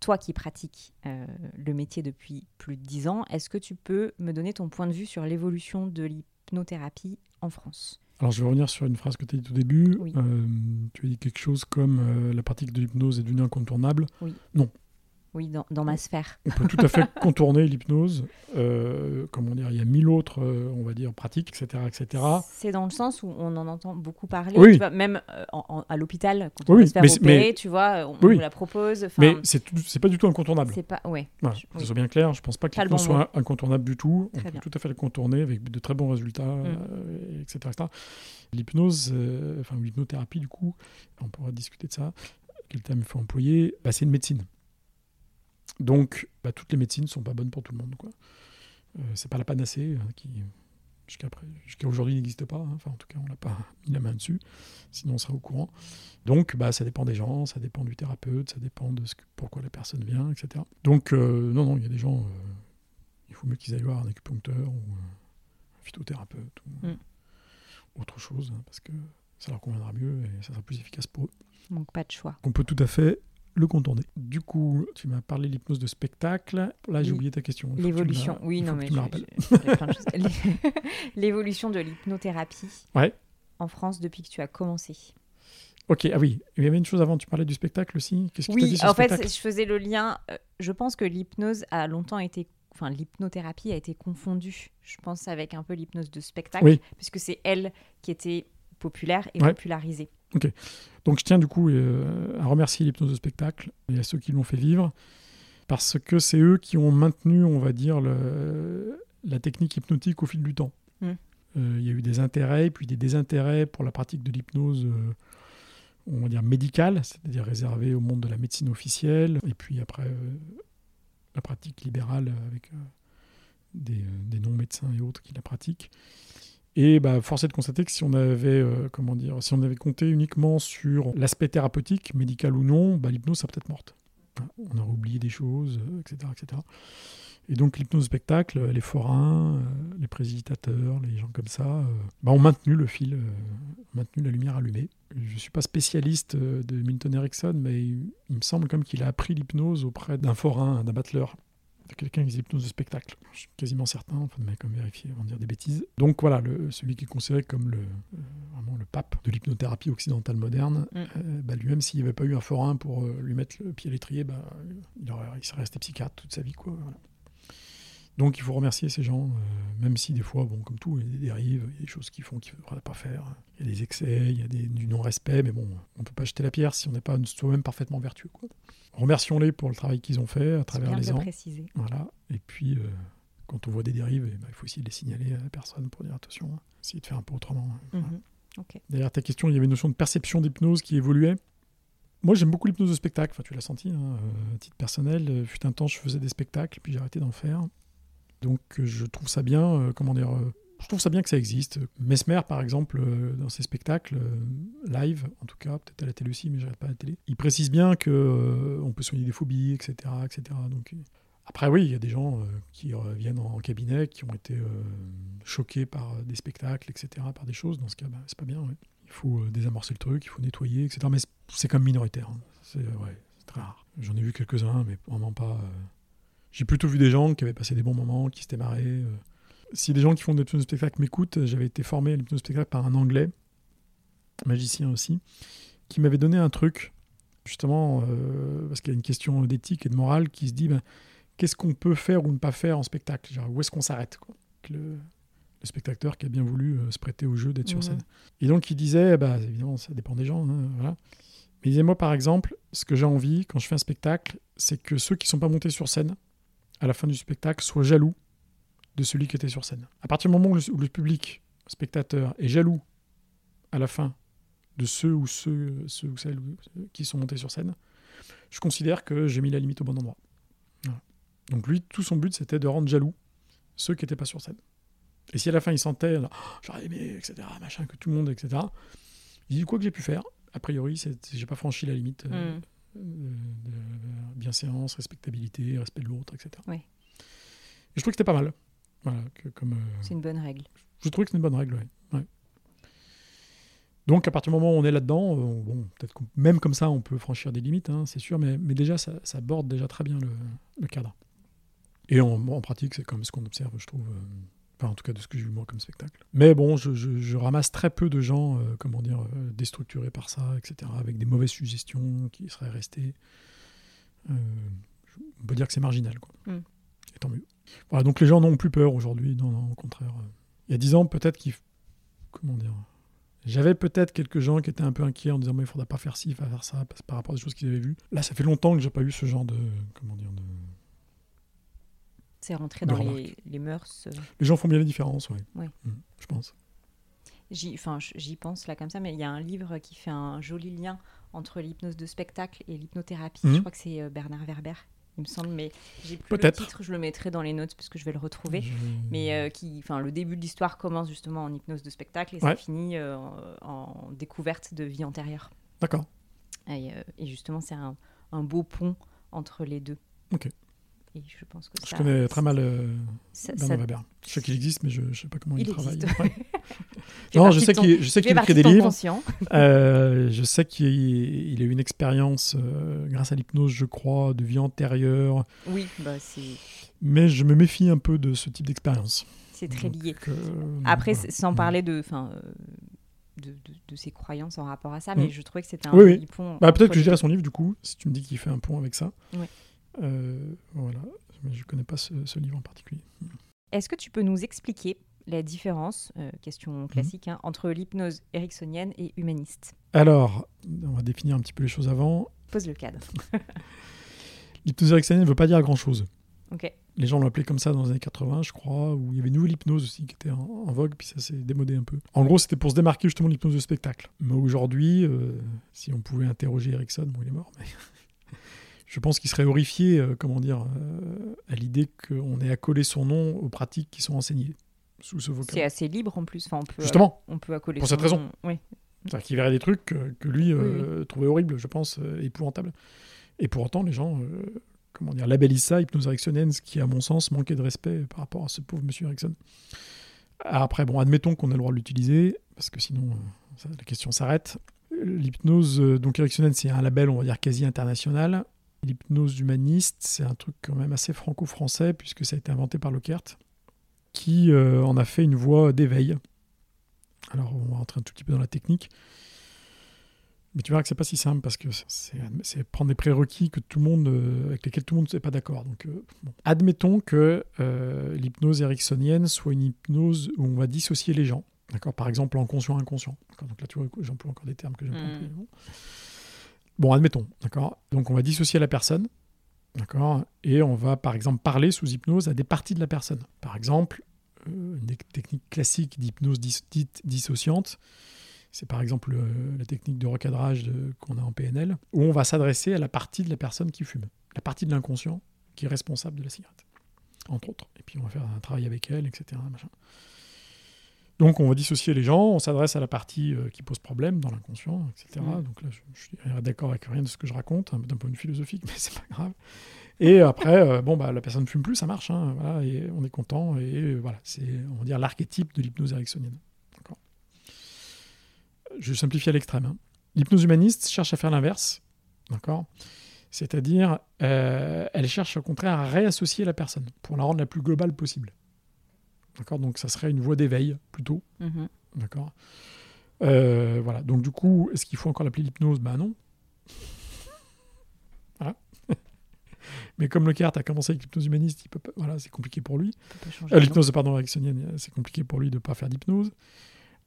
Toi qui pratiques euh, le métier depuis plus de 10 ans, est-ce que tu peux me donner ton point de vue sur l'évolution de l'hypnothérapie en France? Alors, je vais revenir sur une phrase que tu as dit au début. Oui. Euh, tu as dit quelque chose comme euh, la pratique de l'hypnose est devenue incontournable. Oui, dans, dans ma sphère. On peut tout à fait [LAUGHS] contourner l'hypnose. Euh, comment dire Il y a mille autres, euh, on va dire, pratiques, etc., etc. C'est dans le sens où on en entend beaucoup parler, Oui. tu vois, même euh, en- en- à l'hôpital, quand on Oui, se faire mais c'est- opérer, mais- tu vois, on Oui. nous la propose. Mais c'est c'est pas du tout incontournable. c'est pas... Ouais, Voilà, Je- que ce oui. soit bien clair, je pense pas que l'hypnose bon soit incontournable du tout. On peut bien. tout à fait le contourner avec de très bons résultats, Mm. euh, etc., etc. L'hypnose, euh, enfin l'hypnothérapie du coup, on pourra discuter de ça, quel terme il faut employer, bah, c'est une médecine. Donc, bah, toutes les médecines sont pas bonnes pour tout le monde. Quoi. Euh, c'est pas la panacée hein, qui, jusqu'à aujourd'hui, n'existe pas. hein. Enfin, en tout cas, on n'a pas [LAUGHS] mis la main dessus. Sinon, on serait au courant. Donc, bah, ça dépend des gens, ça dépend du thérapeute, ça dépend de ce que, pourquoi la personne vient, etc. Donc, euh, non, non, il y a des gens, euh, il faut mieux qu'ils aillent voir un acupuncteur ou un phytothérapeute ou Mm. autre chose, hein, parce que ça leur conviendra mieux et ça sera plus efficace pour eux. manque pas de choix. On peut tout à fait le contourner. Du coup, tu m'as parlé de l'hypnose de spectacle. Là, j'ai oublié ta question. L'évolution, oui, non, mais je- je- je- plein de choses. [LAUGHS] L'é- [LAUGHS] L'évolution de l'hypnothérapie Ouais. en France depuis que tu as commencé. Ok, ah oui, il y avait une chose avant, tu parlais du spectacle aussi. Qu'est-ce que Oui, dit en fait, je faisais le lien. euh, je pense que l'hypnose a longtemps été. Enfin, l'hypnothérapie a été confondue, je pense, avec un peu l'hypnose de spectacle, Oui. puisque c'est elle qui était populaire et Ouais. popularisée. Donc je tiens du coup euh, à remercier l'hypnose de spectacle et à ceux qui l'ont fait vivre, parce que c'est eux qui ont maintenu, on va dire, le- la technique hypnotique au fil du temps. Mm. Euh, Il y a eu des intérêts, puis des désintérêts pour la pratique de l'hypnose, euh, on va dire médicale, c'est-à-dire réservée au monde de la médecine officielle, et puis après la pratique libérale avec des, des non-médecins et autres qui la pratiquent. Et bah, force est de constater que si on avait, euh, si on avait compté uniquement sur l'aspect thérapeutique, médical ou non, bah, l'hypnose serait peut-être morte. Enfin, On aurait oublié des choses, euh, etc., etc. Et donc l'hypnose spectacle, les forains, euh, les présitateurs, les gens comme ça, bah, ont maintenu le fil, ont maintenu la lumière allumée. Je ne suis pas spécialiste de Milton Erickson, mais il, il me semble comme qu'il a appris l'hypnose auprès d'un forain, d'un battleur, de quelqu'un qui faisait l'hypnose de spectacle. Je suis quasiment certain, enfin, mais comme vérifier avant de dire des bêtises. Donc voilà, le- celui qui est considéré comme le, euh, vraiment le pape de l'hypnothérapie occidentale moderne, Mm. euh, bah, lui-même, s'il n'y avait pas eu un forain pour euh, lui mettre le pied à l'étrier, bah, il, aurait, il serait resté psychiatre toute sa vie. Quoi, voilà. Donc il faut remercier ces gens, euh, même si des fois, bon, comme tout, il y a des dérives, il y a des choses qu'ils font qu'il ne faudrait pas faire. Il y a des excès, il y a des, du non-respect, mais bon, on ne peut pas jeter la pierre si on n'est pas soi-même parfaitement vertueux. Quoi. Remercions-les pour le travail qu'ils ont fait à travers bien les le ans. préciser. Voilà. Et puis, euh, quand on voit des dérives, eh ben, il faut aussi les signaler à la personne pour dire attention, hein, essayer de faire un peu autrement. hein. Voilà. Mhm. Ok. Derrière ta question, il y avait une notion de perception d'hypnose qui évoluait. Moi, j'aime beaucoup l'hypnose de spectacle. Enfin, tu l'as senti, hein, euh, à titre personnel. Fut un temps, je faisais des spectacles, puis j'ai arrêté d'en faire. Donc, euh, je trouve ça bien. euh, comment dire euh, Je trouve ça bien que ça existe. Mesmer, par exemple, dans ses spectacles live, en tout cas, peut-être à la télé aussi, mais je pas la télé. Il précise bien que on peut soigner des phobies, etc., etc. Donc, après, oui, il y a des gens qui reviennent en, cabinet, qui ont été choqués par des spectacles, etc., par des choses. Dans ce cas, bah, c'est pas bien. Il faut désamorcer le truc, il faut nettoyer, etc. Mais c'est- quand même minoritaire. hein. C'est très rare. J'en ai vu quelques-uns, mais vraiment pas. J'ai plutôt vu des gens qui avaient passé des bons moments, qui s'étaient marrés. euh. Si des gens qui font de l'hypnose de spectacle m'écoutent, j'avais été formé à l'hypnose de spectacle par un Anglais, magicien aussi, qui m'avait donné un truc, justement, euh, parce qu'il y a une question d'éthique et de morale qui se dit ben, qu'est-ce qu'on peut faire ou ne pas faire en spectacle? Genre, Où est-ce qu'on s'arrête le, le spectateur qui a bien voulu euh, se prêter au jeu d'être sur scène. Et donc il disait, bah, évidemment, ça dépend des gens, hein, voilà. Mais il disait, moi par exemple, ce que j'ai envie quand je fais un spectacle, c'est que ceux qui ne sont pas montés sur scène, à la fin du spectacle, soient jaloux de celui qui était sur scène. À partir du moment où le, public, spectateur, est jaloux à la fin de ceux ou ceux, ceux ou celles qui sont montés sur scène, je considère que j'ai mis la limite au bon endroit. Donc lui, tout son but, c'était de rendre jaloux ceux qui n'étaient pas sur scène. Et si à la fin il sentait, Oh, j'aurais aimé, etc., machin, que tout le monde, etc., il dit quoi que j'ai pu faire. A priori, j'ai pas franchi la limite euh, Mhm. De, bienséance, respectabilité, respect de l'autre, etc. Oui. Et je trouve que c'était pas mal. Voilà, que comme, euh, C'est une bonne règle. je trouve que c'est une bonne règle. Ouais. Donc, à partir du moment où on est là-dedans, euh, bon, peut-être même comme ça, on peut franchir des limites, hein, c'est sûr, mais, mais déjà, ça, ça aborde déjà très bien le, le cadre. Et en, en pratique, c'est comme ce qu'on observe, je trouve. Enfin, en tout cas, de ce que j'ai vu moi comme spectacle. Mais bon, je, je- je ramasse très peu de gens, euh, comment dire, euh, déstructurés par ça, etc., avec des mauvaises suggestions qui seraient restées. Euh, on peut dire que c'est marginal, quoi. Mm. Et tant mieux. Voilà, donc les gens n'ont plus peur aujourd'hui, non, non, au contraire. Il y a dix ans, peut-être qu'il. Comment dire J'avais peut-être quelques gens qui étaient un peu inquiets en disant mais il faudra pas faire ci, il faudra faire ça, par rapport à des choses qu'ils avaient vues. Là, ça fait longtemps que j'ai pas eu ce genre de. Comment dire de... C'est rentré dans les, les mœurs. euh, Les gens font bien la différence, oui. Ouais. je pense. J'y j'y pense là comme ça, mais il y a un livre qui fait un joli lien entre l'hypnose de spectacle et l'hypnothérapie. Mhm. Je crois que c'est euh, Bernard Werber, il me semble, mais j'ai plus le titre, je le mettrai dans les notes parce que je vais le retrouver. Mais euh, qui, enfin, le début de l'histoire commence justement en hypnose de spectacle et ça finit euh, en, en découverte de vie antérieure. D'accord. Et, euh, et justement, c'est un, un beau pont entre les deux. Ok. Et je pense que Je ça, connais très mal euh, ça- Bernard ça- Weber. Je sais qu'il existe, mais je ne sais pas comment il, Il travaille. Ouais. [LAUGHS] non, partie je sais qu'il fait écrit des livres. Euh, je sais qu'il il a eu une expérience, euh, grâce à l'hypnose, je crois, de vie antérieure. Oui, bah, c'est Mais je me méfie un peu de ce type d'expérience. c'est très Donc, lié. euh, Après, voilà. sans Mm. parler de, euh, de, de, de ses croyances en rapport à ça, Mm. mais je trouvais que c'était un Oui, oui. pont. Bah, peut-être que je les dirai deux. son livre, du coup, si tu me dis qu'il fait un pont avec ça. Ouais. Euh, voilà. Mais je connais pas ce, ce livre en particulier. Est-ce que tu peux nous expliquer la différence, euh, Mhm. question classique, hein, entre l'hypnose ericksonienne et humaniste? Alors, on va définir un petit peu les choses avant. Pose le cadre. [LAUGHS] L'hypnose ericksonienne ne veut pas dire grand-chose. Ok. Les gens l'ont appelé comme ça dans les années 80, je crois, où il y avait une nouvelle hypnose aussi qui était en, en vogue, puis ça s'est démodé un peu. En gros, c'était pour se démarquer justement de l'hypnose de spectacle. Mais aujourd'hui, euh, si on pouvait interroger Erickson, bon, il est mort, mais je pense qu'il serait horrifié, euh, comment dire, euh, à l'idée qu'on ait accolé son nom aux pratiques qui sont enseignées sous ce C'est vocable. assez libre en plus. Enfin, on peut, Justement, on peut accoler Pour son cette raison. nom. Oui. c'est-à-dire qu'il verrait des trucs que, que lui Oui, euh, trouvait horribles, je pense, euh, épouvantables. Et pour autant, les gens euh, comment dire, labellise ça, hypnose ericksonienne, ce qui, à mon sens, manquait de respect par rapport à ce pauvre monsieur Erickson. Après, bon, admettons qu'on a le droit de l'utiliser, parce que sinon, euh, ça, la question s'arrête. L'hypnose euh, donc ericksonienne, c'est un label, on va dire, quasi international. L'hypnose humaniste, c'est un truc quand même assez franco-français, puisque ça a été inventé par Lockhart, qui euh, en a fait une voie d'éveil. Alors, on va rentrer un tout petit peu dans la technique. Mais tu verras que c'est pas si simple parce que c'est prendre des prérequis que tout le monde, euh, avec lesquels tout le monde n'est pas d'accord. Donc, euh, bon. admettons que euh, l'hypnose ericksonienne soit une hypnose où on va dissocier les gens. D'accord? Par exemple, en conscient inconscient. Donc là, tu vois, j'emploie encore des termes que j'aime Mm. employer. Bon. Admettons. D'accord? Donc, on va dissocier la personne. D'accord? Et on va, par exemple, parler sous hypnose à des parties de la personne. Par exemple, euh, une des techniques classiques d'hypnose dite dissociante, c'est par exemple euh, la technique de recadrage qu'on a en PNL, où on va s'adresser à la partie de la personne qui fume, la partie de l'inconscient qui est responsable de la cigarette, entre autres. Et puis on va faire un travail avec elle, etc. Donc on va dissocier les gens, on s'adresse à la partie euh, qui pose problème dans l'inconscient, etc. Donc là, je, je suis d'accord avec rien de ce que je raconte, hein, d'un point de vue philosophique, [LAUGHS] mais c'est pas grave. Et après, euh, bon, bah, la personne ne fume plus, ça marche, hein, voilà, et on est content. Et euh, voilà, c'est, on va dire, l'archétype de l'hypnose ericksonienne. D'accord Je simplifie à l'extrême. hein. L'hypnose humaniste cherche à faire l'inverse, d'accord C'est-à-dire, elle cherche au contraire à réassocier la personne pour la rendre la plus globale possible. D'accord Donc, ça serait une voie d'éveil plutôt. Mhm. D'accord Euh, Voilà. Donc, du coup, est-ce qu'il faut encore l'appeler l'hypnose? Ben non. [LAUGHS] voilà. [LAUGHS] Mais comme le a commencé avec l'hypnose humaniste, il peut pas- voilà, c'est compliqué pour lui. Euh, l'hypnose, pardon, ericksonienne, c'est compliqué pour lui de ne pas faire d'hypnose.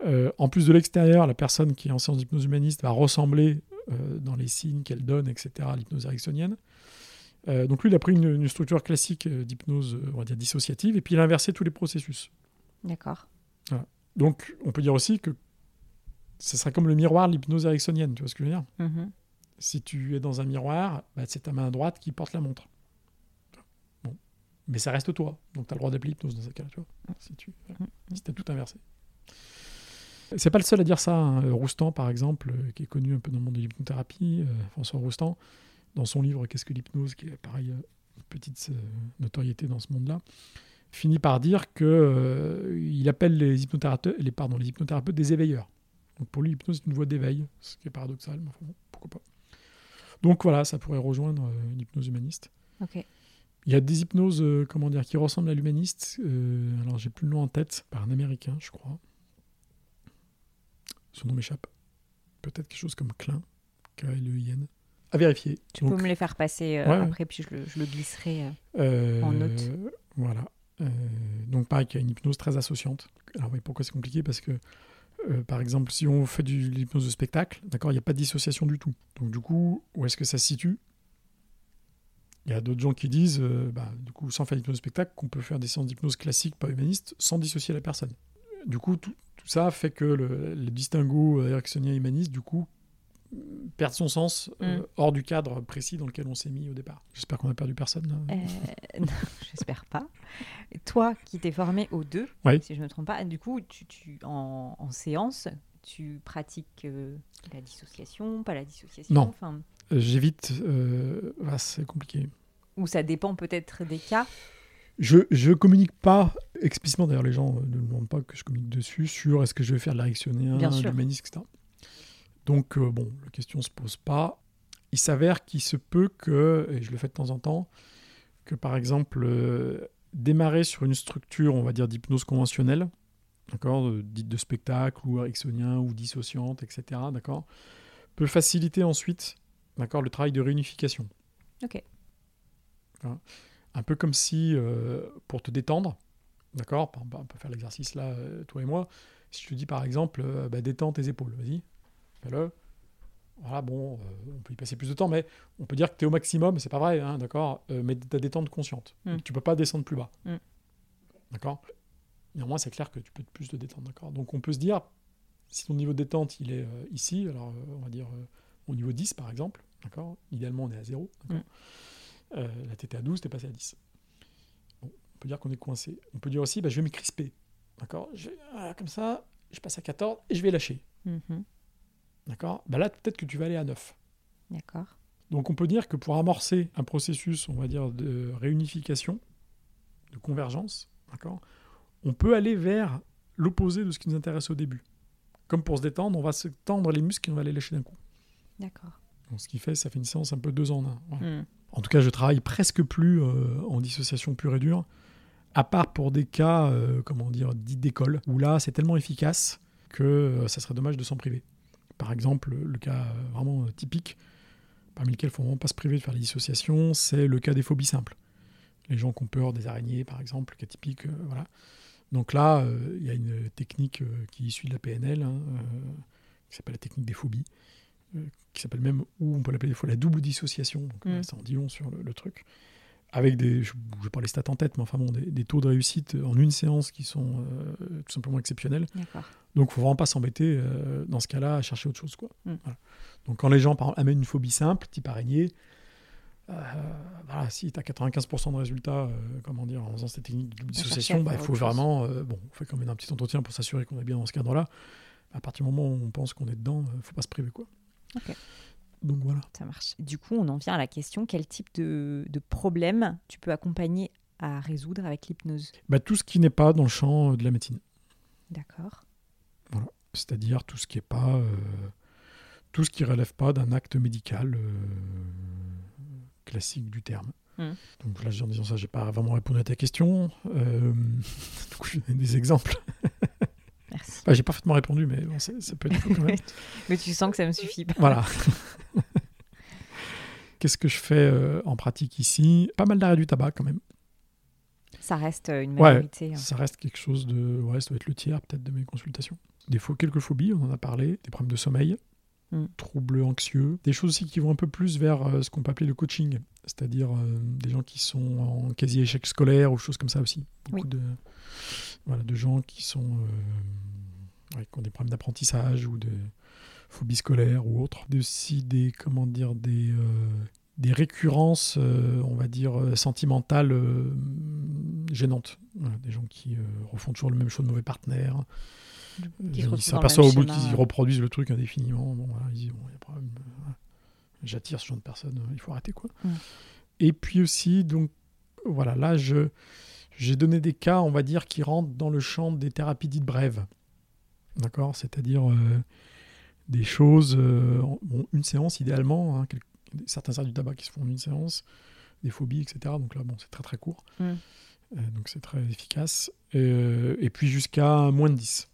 Euh, en plus de l'extérieur, la personne qui est en séance d'hypnose humaniste va ressembler dans les signes qu'elle donne, etc., à l'hypnose ericksonienne. Euh, donc lui, il a pris une, une structure classique euh, d'hypnose, euh, on va dire dissociative, et puis il a inversé tous les processus. D'accord. Donc on peut dire aussi que ce serait comme le miroir l'hypnose ericksonienne, tu vois ce que je veux dire? Mhm. Si tu es dans un miroir, bah, c'est ta main droite qui porte la montre. Bon. Mais ça reste toi, donc tu as le droit d'appeler l'hypnose dans ce cas-là, tu vois. Si tu voilà. si as tout inversé. C'est pas le seul à dire ça. hein. Roustan, par exemple, qui est connu un peu dans le monde de l'hypnothérapie, euh, François Roustan, dans son livre Qu'est-ce que l'hypnose, qui est pareil, euh, petite euh, notoriété dans ce monde-là, finit par dire que euh, il appelle les hypnothérapeutes, les, pardon, les hypnothérapeutes des éveilleurs. Donc pour lui, l'hypnose est une voie d'éveil, ce qui est paradoxal, mais enfin bon, pourquoi pas. Donc voilà, ça pourrait rejoindre euh, une hypnose humaniste. Ok. Il y a des hypnoses, euh, comment dire, qui ressemblent à l'humaniste. alors j'ai plus le nom en tête, par un américain, je crois. Son nom m'échappe. Peut-être quelque chose comme Klein, K-L-E-I-N. À vérifier. Tu Donc, peux me les faire passer euh, Ouais, après, puis je le, je le glisserai. euh. euh, en note. Voilà. Donc pareil, il y a une hypnose très associante. Alors oui, pourquoi c'est compliqué? Parce que, par exemple, si on fait de l'hypnose de spectacle, d'accord, il n'y a pas de dissociation du tout. Donc du coup, où est-ce que ça se situe? Il y a d'autres gens qui disent, euh, bah, du coup, sans faire d'hypnose de spectacle, qu'on peut faire des séances d'hypnose classiques, pas humanistes, sans dissocier la personne. Du coup, tout, tout ça fait que le, le distinguo ericksonien humaniste, du coup, perd son sens euh, Mm. hors du cadre précis dans lequel on s'est mis au départ. J'espère qu'on n'a perdu personne. là. Euh, [LAUGHS] non, J'espère pas. Toi qui t'es formé aux deux, Oui. si je ne me trompe pas, du coup, tu, tu- en, en séance, tu pratiques euh, la dissociation, pas la dissociation Non. J'évite, ah, c'est compliqué. Ou ça dépend peut-être des cas. Je je communique pas explicitement, d'ailleurs les gens ne me demandent pas que je communique dessus, sur est-ce que je vais faire de de sûr. l'humanisme, etc. Donc euh, bon, la question se pose pas. Il s'avère qu'il se peut que, et je le fais de temps en temps, que par exemple, euh, démarrer sur une structure, on va dire d'hypnose conventionnelle, d'accord, euh, dite de spectacle ou ericksonien ou dissociante, etc., d'accord, peut faciliter ensuite, d'accord, le travail de réunification. Ok. Un peu comme si, euh, pour te détendre, d'accord On peut faire l'exercice là, toi et moi. Si je te dis par exemple, euh, bah, détends tes épaules, vas-y, fais-le. Voilà, bon, euh, on peut y passer plus de temps, mais on peut dire que tu es au maximum, c'est pas vrai, hein, d'accord euh, Mais ta détente consciente. Mm. Tu peux pas descendre plus bas. Mm. D'accord? Néanmoins, c'est clair que tu peux plus te détendre, d'accord? Donc on peut se dire, si ton niveau de détente, il est euh, ici, alors on va dire au niveau 10 par exemple, d'accord? Idéalement, on est à 0, d'accord? Euh, là, tu étais à 12, tu es passé à 10. Bon, on peut dire qu'on est coincé. On peut dire aussi, bah, je vais me crisper. D'accord? Ah, Comme ça, je passe à 14 et je vais lâcher. Mhm. D'accord? Bah Là, peut-être que tu vas aller à 9. D'accord. Donc on peut dire que pour amorcer un processus, on va dire, de réunification, de convergence, d'accord, on peut aller vers l'opposé de ce qui nous intéresse au début. Comme pour se détendre, on va se tendre les muscles et on va les lâcher d'un coup. D'accord. Donc ce qui fait, ça fait une séance un peu deux en un. Voilà. Hmm. En tout cas, je travaille presque plus euh, en dissociation pure et dure, à part pour des cas, euh, comment dire, dits d'école, où là, c'est tellement efficace que euh, ça serait dommage de s'en priver. Par exemple, le cas euh, vraiment euh, typique, parmi lesquels il ne faut vraiment pas se priver de faire la dissociation, c'est le cas des phobies simples. Les gens qui ont peur des araignées, par exemple, cas typique, euh, voilà. Donc là, euh, il y a une technique euh, qui est issue de la PNL, hein, qui s'appelle la technique des phobies, qui s'appelle même, ou on peut l'appeler des fois la double dissociation, donc Mm. voilà, ça en dit long sur le, le truc, avec des, je ne vais pas les stats en tête, mais enfin bon, des, des taux de réussite en une séance qui sont euh, tout simplement exceptionnels. Donc, faut vraiment pas s'embêter euh, dans ce cas-là à chercher autre chose. Quoi. Mm. Voilà. Donc, quand les gens par exemple, amènent une phobie simple, type araignée, euh, voilà, si tu as 95% de résultats, comment dire, en faisant cette technique de dissociation, bah, il faut vraiment, bon, on fait quand même un petit entretien pour s'assurer qu'on est bien dans ce cadre-là. À partir du moment où on pense qu'on est dedans, euh, faut pas se priver, quoi. Donc voilà. Ça marche. Du coup, on en vient à la question quel type de, de problème tu peux accompagner à résoudre avec l'hypnose? Bah, tout ce qui n'est pas dans le champ euh, de la médecine. D'accord. c'est-à-dire tout ce qui est pas euh, tout ce qui relève pas d'un acte médical euh, classique du terme. Mm. Donc là, en disant ça, j'ai pas vraiment répondu à ta question. Euh, [LAUGHS] du coup, je vais donner des exemples. Merci. J'ai parfaitement répondu, mais bon, ça peut être quand même. [LAUGHS] Mais tu sens que ça me suffit pas. voilà. [LAUGHS] Qu'est-ce que je fais euh, en pratique ici? Pas mal d'arrêt du tabac quand même. Ça reste euh, une majorité. hein. Ça reste quelque chose de. Ouais, ça doit être le tiers peut-être de mes consultations. Des fois, quelques phobies, on en a parlé, des problèmes de sommeil, Mm. troubles anxieux, des choses aussi qui vont un peu plus vers euh, ce qu'on peut appeler le coaching, c'est-à-dire euh, des gens qui sont en quasi-échec scolaire ou choses comme ça aussi. Beaucoup Oui. de, voilà, de gens qui, sont, euh, ouais, qui ont des problèmes d'apprentissage ou de phobies scolaires ou autres. Des- Aussi des, comment dire, des, euh, des récurrences, euh, on va dire, euh, sentimentales gênantes. Voilà, des gens qui refont toujours le même choix de mauvais partenaire. Qui se Ils s'aperçoivent au bout qu'ils reproduisent le truc indéfiniment. Bon, voilà, ils disent, bon, y a pas. J'attire ce genre de personnes, il faut arrêter. quoi. Mm. Et puis aussi, donc, voilà, là, je, j'ai donné des cas, on va dire, qui rentrent dans le champ des thérapies dites brèves. D'accord? C'est-à-dire euh, des choses, euh, bon, une séance idéalement, hein, certains arts du tabac qui se font en une séance, des phobies, etc. Donc là, bon, c'est très très court. Mm. Euh, donc c'est très efficace. Euh, et puis jusqu'à moins de 10.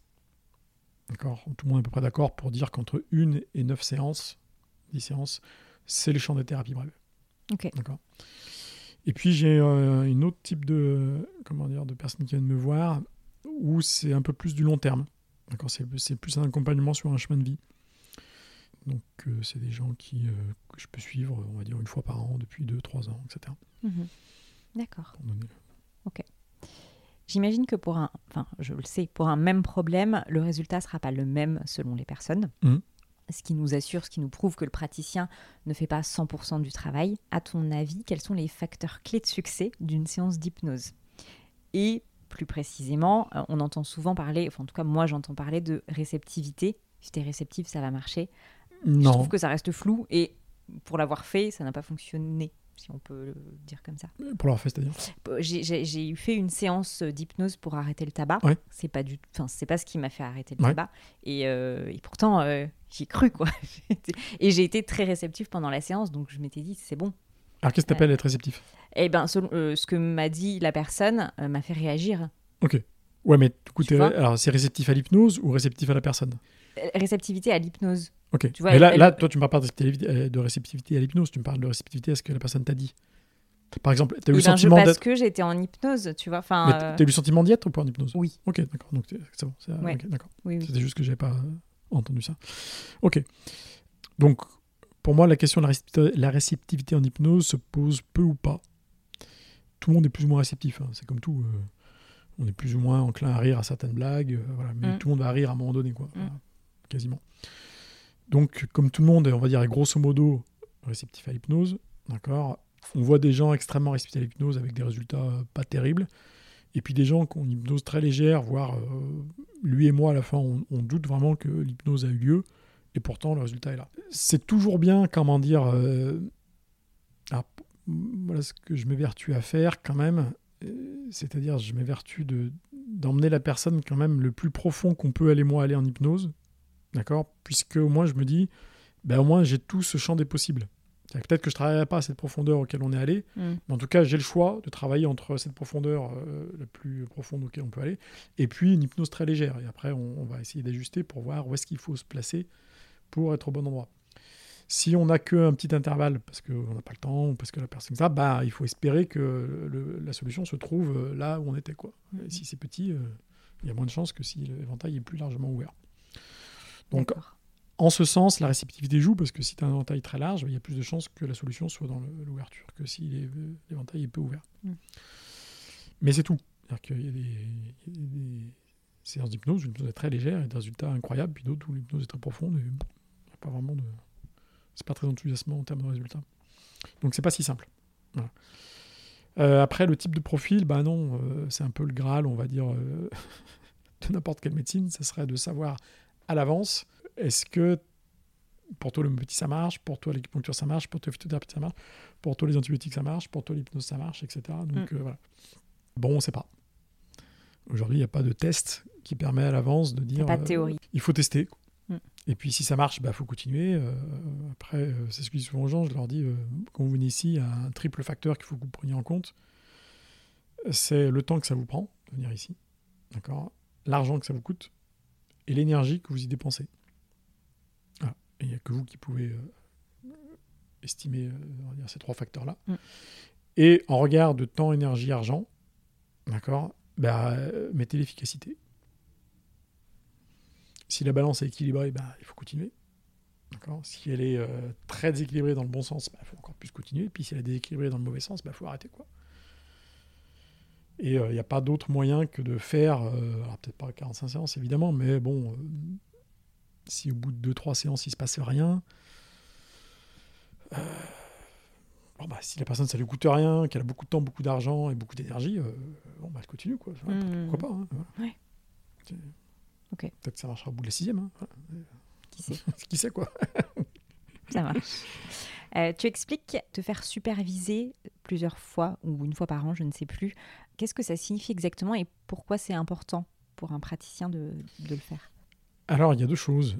D'accord? Tout le monde est à peu près d'accord pour dire qu'entre une et neuf séances, 10 séances, c'est le champ des thérapies brèves. Ok. D'accord? Et puis j'ai euh, une autre type de comment dire de personnes qui viennent me voir où c'est un peu plus du long terme. D'accord, c'est plus un accompagnement sur un chemin de vie. Donc euh, c'est des gens qui euh, que je peux suivre, on va dire une fois par an depuis 2-3 ans, etc. Mhm. D'accord. donner- J'imagine que pour un, enfin, je le sais, pour un même problème, le résultat sera pas le même selon les personnes. Mhm. Ce qui nous assure, ce qui nous prouve que le praticien ne fait pas 100% du travail. À ton avis, quels sont les facteurs clés de succès d'une séance d'hypnose? Et plus précisément, euh, on entend souvent parler, enfin en tout cas moi j'entends parler de réceptivité. Si tu es réceptif, ça va marcher. Je Non, trouve que ça reste flou et pour l'avoir fait, ça n'a pas fonctionné, si on peut le dire comme ça. pour leur fait, c'est-à-dire. J'ai- eu fait une séance d'hypnose pour arrêter le tabac. Ouais. C'est pas du, enfin c'est pas ce qui m'a fait arrêter le Ouais. tabac. Et, euh, et pourtant euh, j'y ai cru quoi. [LAUGHS] et j'ai été très réceptif pendant la séance, donc je m'étais dit c'est bon. Alors qu'est-ce que t'appelles être réceptif? Et ben selon euh, ce que m'a dit la personne euh, m'a fait réagir. Ok. Ouais, mais du coup, alors c'est réceptif à l'hypnose ou réceptif à la personne? Euh, Réceptivité à l'hypnose. Ok. Tu vois, mais là, elle- là, toi, tu me parles pas de réceptivité, euh, de réceptivité à l'hypnose, tu me parles de réceptivité à ce que la personne t'a dit. Par exemple, tu as eu le ben, je sentiment parce d'être. que j'étais en hypnose, tu vois. Enfin, Mais euh, t'as t'as eu le sentiment d'y être ou pas en hypnose? Oui, Ok, d'accord. Donc t'es- c'est bon. Ouais. d'accord. oui, oui. C'était juste que j'avais pas euh, entendu ça. Ok. Donc, pour moi, la question de la réceptivité, en hypnose se pose peu ou pas. Tout le monde est plus ou moins réceptif. hein. C'est comme tout. euh, on est plus ou moins enclin à rire à certaines blagues. euh, voilà. Mais Mm. tout le monde va rire à un moment donné, quoi. Mm. Quasiment. Donc, comme tout le monde, on va dire, est grosso modo réceptif à l'hypnose, d'accord? On voit des gens extrêmement réceptifs à l'hypnose avec des résultats pas terribles. Et puis des gens qui ont une hypnose très légère, voire euh, lui et moi, à la fin, on, doute vraiment que l'hypnose a eu lieu. Et pourtant, le résultat est là. C'est toujours bien, comment dire, euh, voilà ce que je m'évertue à faire quand même. Euh, C'est-à-dire, je m'évertue de d'emmener la personne quand même le plus profond qu'on peut aller moi aller en hypnose. D'accord? Puisque au moins je me dis, ben au moins j'ai tout ce champ des possibles. Peut-être que je ne travaillerai pas à cette profondeur auquel on est allé, Mm. mais en tout cas j'ai le choix de travailler entre cette profondeur euh, la plus profonde auquel on peut aller et puis une hypnose très légère. Et après on, on va essayer d'ajuster pour voir où est-ce qu'il faut se placer pour être au bon endroit. Si on n'a qu'un petit intervalle parce qu'on n'a pas le temps ou parce que la personne ça, bah, il faut espérer que le- la solution se trouve euh, là où on était. Quoi. Et si c'est petit, euh, il y a moins de chances que si l'éventail est plus largement ouvert. Donc en ce sens, la réceptivité joue parce que si tu as un éventail très large, il y a plus de chances que la solution soit dans l'ouverture que si l'éventail est peu ouvert. Mm. Mais c'est tout. Y a des, il y a des séances d'hypnose où l'hypnose est très légère et des résultats incroyables, puis d'autres où l'hypnose est très profonde et a pas vraiment de. C'est pas très enthousiasmant en termes de résultats. Donc c'est pas si simple. Voilà. Euh, après, le type de profil, bah non, euh, c'est un peu le Graal, on va dire, euh, [LAUGHS] de n'importe quelle médecine. Ça serait de savoir à l'avance est-ce que pour toi l'homéopathie ça marche, pour toi l'acupuncture ça marche, pour toi la phytothérapie ça marche, pour toi les antibiotiques ça marche, pour toi l'hypnose ça marche, etc. Donc Mm. euh, voilà. Bon, on sait pas. Aujourd'hui, il n'y a pas de test qui permet à l'avance de dire. pas de euh, théorie. il faut tester. Mm. Et puis si ça marche, il bah, faut continuer. Euh, après, c'est ce que je dis souvent aux gens, je leur dis, quand vous venez ici, il y a un triple facteur qu'il faut que vous preniez en compte. C'est le temps que ça vous prend de venir ici, d'accord? L'argent que ça vous coûte et l'énergie que vous y dépensez. Et il n'y a que vous qui pouvez euh, estimer euh, dire, ces trois facteurs-là. Mm. Et en regard de temps, énergie, argent, d'accord bah, mettez l'efficacité. Si la balance est équilibrée, bah, il faut continuer. Si elle est euh, très déséquilibrée dans le bon sens, il faut encore plus continuer. Puis si elle est déséquilibrée dans le mauvais sens, il faut arrêter. quoi. Et il n'y a pas d'autre moyen que de faire, euh, alors peut-être pas 45 séances évidemment, mais bon, euh, si au bout de 2-3 séances il ne se passe rien, euh, bon, bah, si la personne ça ne lui coûte rien, qu'elle a beaucoup de temps, beaucoup d'argent et beaucoup d'énergie, euh, bon, bah, elle continue. Quoi. Mhm. Pourquoi pas hein, voilà. Ouais. Peut-être que ça marchera au bout de la sixième. hein, voilà. Qui sait [LAUGHS] Qui sait quoi Ça marche. Euh, tu expliques te faire superviser plusieurs fois ou une fois par an, je ne sais plus. Qu'est-ce que ça signifie exactement et pourquoi c'est important pour un praticien de, le faire? Alors, il y a deux choses.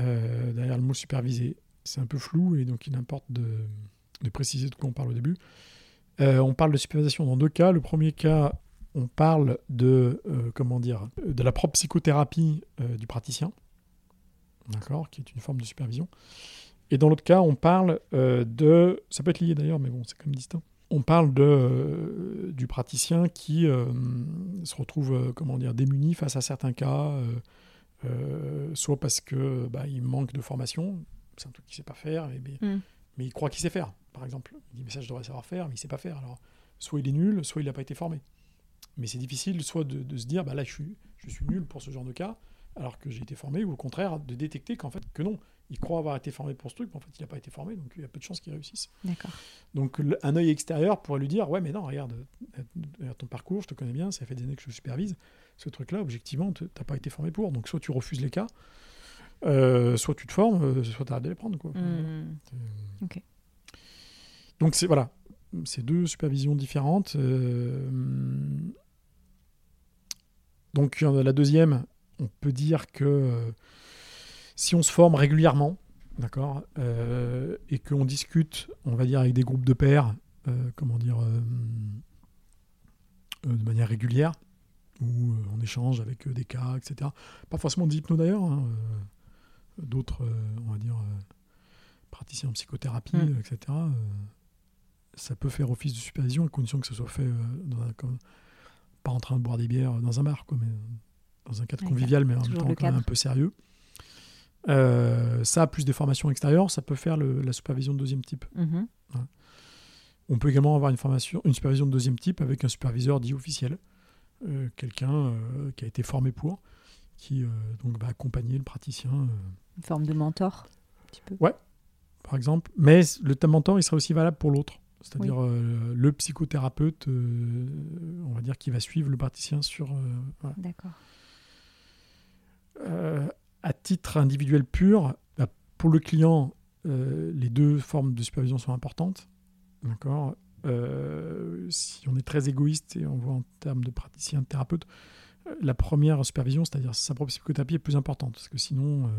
Euh, derrière le mot superviser, c'est un peu flou et donc il importe de, préciser de quoi on parle au début. Euh, on parle de supervision dans deux cas. Le premier cas, on parle de, euh, comment dire, de la propre psychothérapie du praticien, d'accord, qui est une forme de supervision. Et dans l'autre cas, on parle de, ça peut être lié d'ailleurs, mais bon, c'est quand même distinct. On parle de, euh, du praticien qui euh, se retrouve, euh, comment dire, démuni face à certains cas. soit parce que bah, il manque de formation, c'est un truc qu'il sait pas faire, mais, mais, Mm. mais il croit qu'il sait faire, par exemple. Il dit mais ça je devrais savoir faire, mais il sait pas faire. Alors soit il est nul, soit il n'a pas été formé. Mais c'est difficile soit de, de se dire bah là je suis, je suis nul pour ce genre de cas, alors que j'ai été formé, ou au contraire de détecter qu'en fait que non, il croit avoir été formé pour ce truc, mais en fait il n'a pas été formé, donc il y a peu de chances qu'il réussisse. D'accord. Donc un œil extérieur pourrait lui dire ouais mais non regarde, euh, regarde ton parcours, je te connais bien, ça fait des années que je supervise, ce truc-là objectivement tu n'as pas été formé pour, donc soit tu refuses les cas, euh, soit tu te formes, euh, soit tu arrêtes de les prendre quoi. Ok. Donc c'est voilà, c'est deux supervisions différentes. euh, donc la deuxième, on peut dire que si on se forme régulièrement, d'accord, euh, et qu'on discute, on va dire avec des groupes de pairs, euh, comment dire, euh, de manière régulière, où euh, on échange avec des cas, etc. Pas forcément des hypnos d'ailleurs, hein, d'autres, on va dire, praticiens en psychothérapie, Mm. euh, etc. ça peut faire office de supervision à condition que ce soit fait dans un, comme- pas en train de boire des bières dans un bar, quoi, mais dans un cadre Ouais, convivial, mais en même temps quand même un peu sérieux. Euh, ça, plus des formations extérieures, ça peut faire le- la supervision de deuxième type. Mhm. On peut également avoir une formation, une supervision de deuxième type avec un superviseur dit officiel, euh, quelqu'un euh, qui a été formé pour, qui donc va accompagner le praticien, Une forme de mentor, un petit peu. par exemple. Mais le thème mentor, il sera aussi valable pour l'autre, c'est-à-dire le psychothérapeute, on va dire, qui va suivre le praticien sur. voilà. D'accord. À titre individuel pur, bah, pour le client, euh, les deux formes de supervision sont importantes. D'accord Euh, Si on est très égoïste et on voit en termes de praticien, de thérapeute, euh, la première supervision, c'est-à-dire sa propre psychothérapie, est plus importante. Parce que sinon,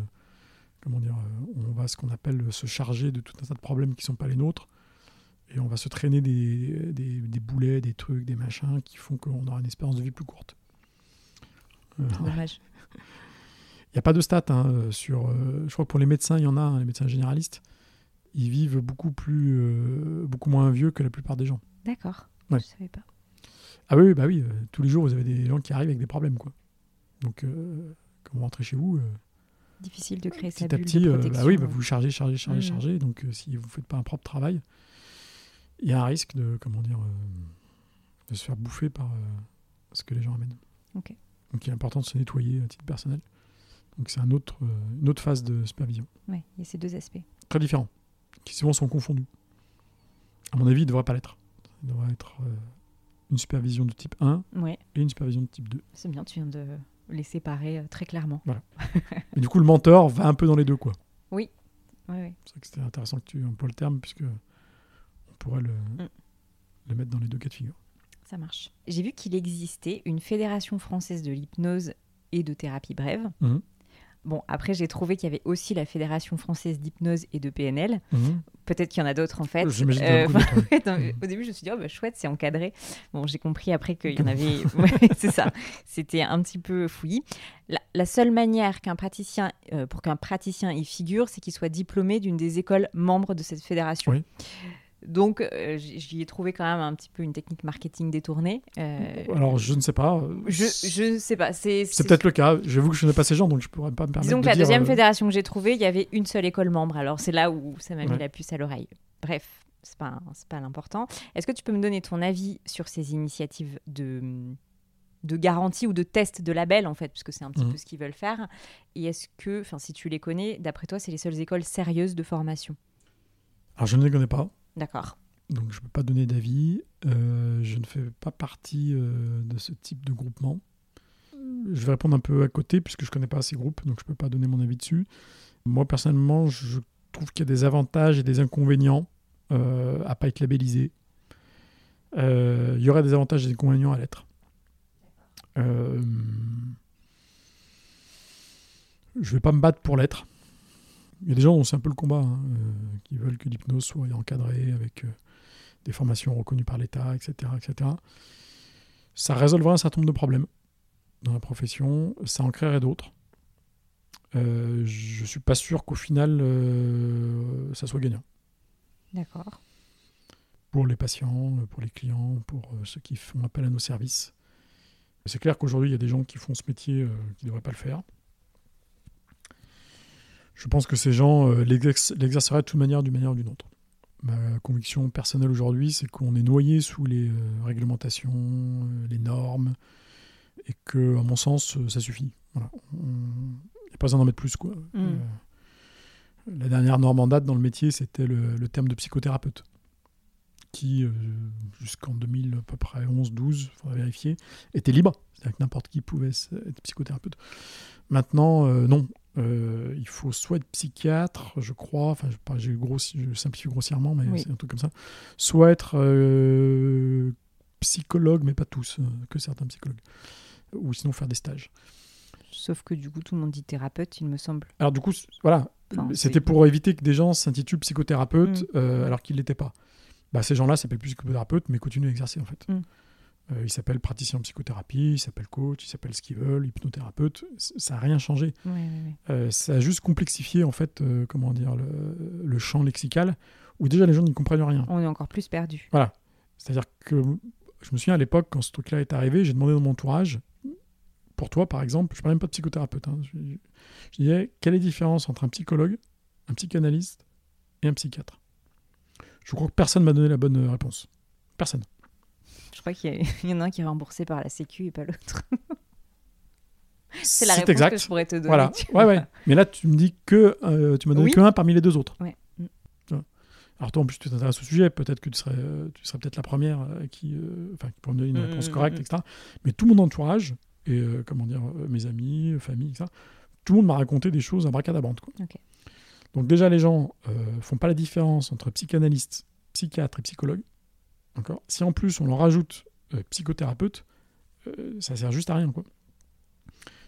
comment dire, on va ce qu'on appelle se charger de tout un tas de problèmes qui ne sont pas les nôtres. Et on va se traîner des, des, des boulets, des trucs, des machins qui font qu'on aura une espérance de vie plus courte. Dommage. [LAUGHS] Il n'y a pas de stats hein, euh, sur. euh, je crois que pour les médecins, il y en a, hein, les médecins généralistes. Ils vivent beaucoup, plus, euh, beaucoup moins vieux que la plupart des gens. D'accord. Ouais. Je savais pas. Ah oui, bah oui, euh, tous les jours, vous avez des gens qui arrivent avec des problèmes. Quoi. Donc, quand vous rentrez chez vous, Difficile de créer sa petit à bulle petit, de euh, protection. bah oui, bah vous chargez, chargez, chargez, Mhm. chargez. Donc, si vous ne faites pas un propre travail, il y a un risque de, comment dire, de se faire bouffer par ce que les gens amènent. Ok. Donc, il est important de se nettoyer à titre personnel. Donc, c'est un autre, euh, une autre phase de supervision. Ouais, il y a ces deux aspects. très différents, qui souvent sont confondus. À mon avis, il ne devrait pas l'être. Il devrait être euh, une supervision de type 1 Ouais, et une supervision de type 2. c'est bien, tu viens de les séparer euh, très clairement. [LAUGHS] Et du coup, le mentor va un peu dans les deux. quoi. Ouais, ouais. C'est vrai que c'était intéressant que tu emploies le terme, puisque on pourrait le, Mm. le mettre dans les deux cas de figure. Ça marche. J'ai vu qu'il existait une fédération française de l'hypnose et de thérapie brève. Mhm. Bon, après, j'ai trouvé qu'il y avait aussi la fédération française d'hypnose et de PNL. Mhm. Peut-être qu'il y en a d'autres en fait. Euh, non. [LAUGHS] Au début, je me suis dit, oh, bah, chouette, c'est encadré. Bon, j'ai compris après qu'il y en avait. [LAUGHS] Ouais, c'est ça. C'était un petit peu fouillis. La, la seule manière qu'un praticien, euh, pour qu'un praticien y figure, c'est qu'il soit diplômé d'une des écoles membres de cette fédération. Oui. Donc, euh, j'y ai trouvé quand même un petit peu une technique marketing détournée. Euh, Alors, je ne sais pas. je, ne sais pas. C'est peut-être le cas. J'avoue que je n'ai pas ces gens, donc je ne pourrais pas me permettre Disons de que la dire, deuxième euh, fédération que j'ai trouvée, il y avait une seule école membre. Alors c'est là où ça m'a mis Ouais. la puce à l'oreille. Bref, c'est pas c'est pas l'important. Est-ce que tu peux me donner ton avis sur ces initiatives de de garantie ou de test de label en fait, puisque c'est un petit Mhm. peu ce qu'ils veulent faire. Et est-ce que, enfin, si tu les connais, d'après toi, c'est les seules écoles sérieuses de formation? Alors, je ne les connais pas. D'accord. Donc je ne peux pas donner d'avis. Euh, je ne fais pas partie euh, de ce type de groupement. Je vais répondre un peu à côté puisque je ne connais pas ces groupes, donc je ne peux pas donner mon avis dessus. Moi personnellement, je trouve qu'il y a des avantages et des inconvénients euh, à pas être labellisé. Il y aurait des avantages et des inconvénients à l'être. Je ne vais pas me battre pour l'être. Il y a des gens c'est un peu le combat, hein, euh, qui veulent que l'hypnose soit encadrée avec euh, des formations reconnues par l'État, etc., etc. Ça résolverait un certain nombre de problèmes dans la profession, ça en créerait d'autres. Euh, je suis pas sûr qu'au final, euh, ça soit gagnant. D'accord. Pour les patients, pour les clients, pour ceux qui font appel à nos services. C'est clair qu'aujourd'hui, il y a des gens qui font ce métier euh, qui ne devraient pas le faire. Je pense que ces gens euh, l'exerce- l'exerceraient de toute manière, d'une manière ou d'une autre. Ma conviction personnelle aujourd'hui, c'est qu'on est noyé sous les euh, réglementations, euh, les normes, et que, à mon sens, ça suffit. Voilà. Il n'y a pas besoin d'en mettre plus. Quoi. Euh, la dernière norme en date dans le métier, c'était le, le terme de psychothérapeute, qui, jusqu'en 2000 à peu près 11-12, il faudra vérifier, était libre. C'est-à-dire que n'importe qui pouvait être psychothérapeute. Maintenant, non. Euh, il faut soit être psychiatre, je crois, enfin, je, grossi- je simplifie grossièrement, mais Oui. c'est un truc comme ça, soit être euh, psychologue, mais pas tous, euh, que certains psychologues, ou sinon faire des stages. Sauf que du coup, tout le monde dit thérapeute, il me semble. Alors du coup, voilà, Enfin, c'était pour éviter que des gens s'intitulent psychothérapeutes Mm. euh, alors qu'ils ne l'étaient pas. Bah, ces gens-là s'appellent plus psychothérapeutes, mais continuent à exercer en fait. Mm. Euh, ils s'appellent praticiens en psychothérapie, ils s'appellent coach, ils s'appellent ce qu'ils veulent, hypnothérapeutes. C- Ça n'a rien changé. Euh, ça a juste complexifié en fait, euh, comment dire, le, le champ lexical où déjà les gens n'y comprennent rien. On est encore plus perdu. C'est-à-dire que je me souviens à l'époque, quand ce truc-là est arrivé, j'ai demandé dans mon entourage, pour toi par exemple, je ne parlais même pas de psychothérapeute, hein, je, je disais, quelle est la différence entre un psychologue, un psychanalyste et un psychiatre? Je crois que personne m'a donné la bonne euh, réponse. Personne. Je crois qu'il y, a- [LAUGHS] il y en a un qui est remboursé par la Sécu et pas l'autre. C'est la réponse exact. que je pourrais te donner. Voilà. [LAUGHS] Ouais, ouais. Mais là, tu me dis que euh, tu m'as donné Oui. que un parmi les deux autres. Ouais. Mm. Alors toi, en plus, tu t'intéresses au sujet. Peut-être que tu serais, euh, tu serais peut-être la première euh, qui, euh, enfin, qui pourrait me donner une Mm, réponse mm, correcte, etc. Mais tout mon entourage et euh, comment dire, mes amis, famille, etc. Tout le monde m'a raconté des choses à bracadabrante. quoi. Ok. Donc déjà, les gens euh, font pas la différence entre psychanalyste psychiatre et psychologue. D'accord si en plus on leur rajoute euh, psychothérapeute, euh, ça sert juste à rien. quoi.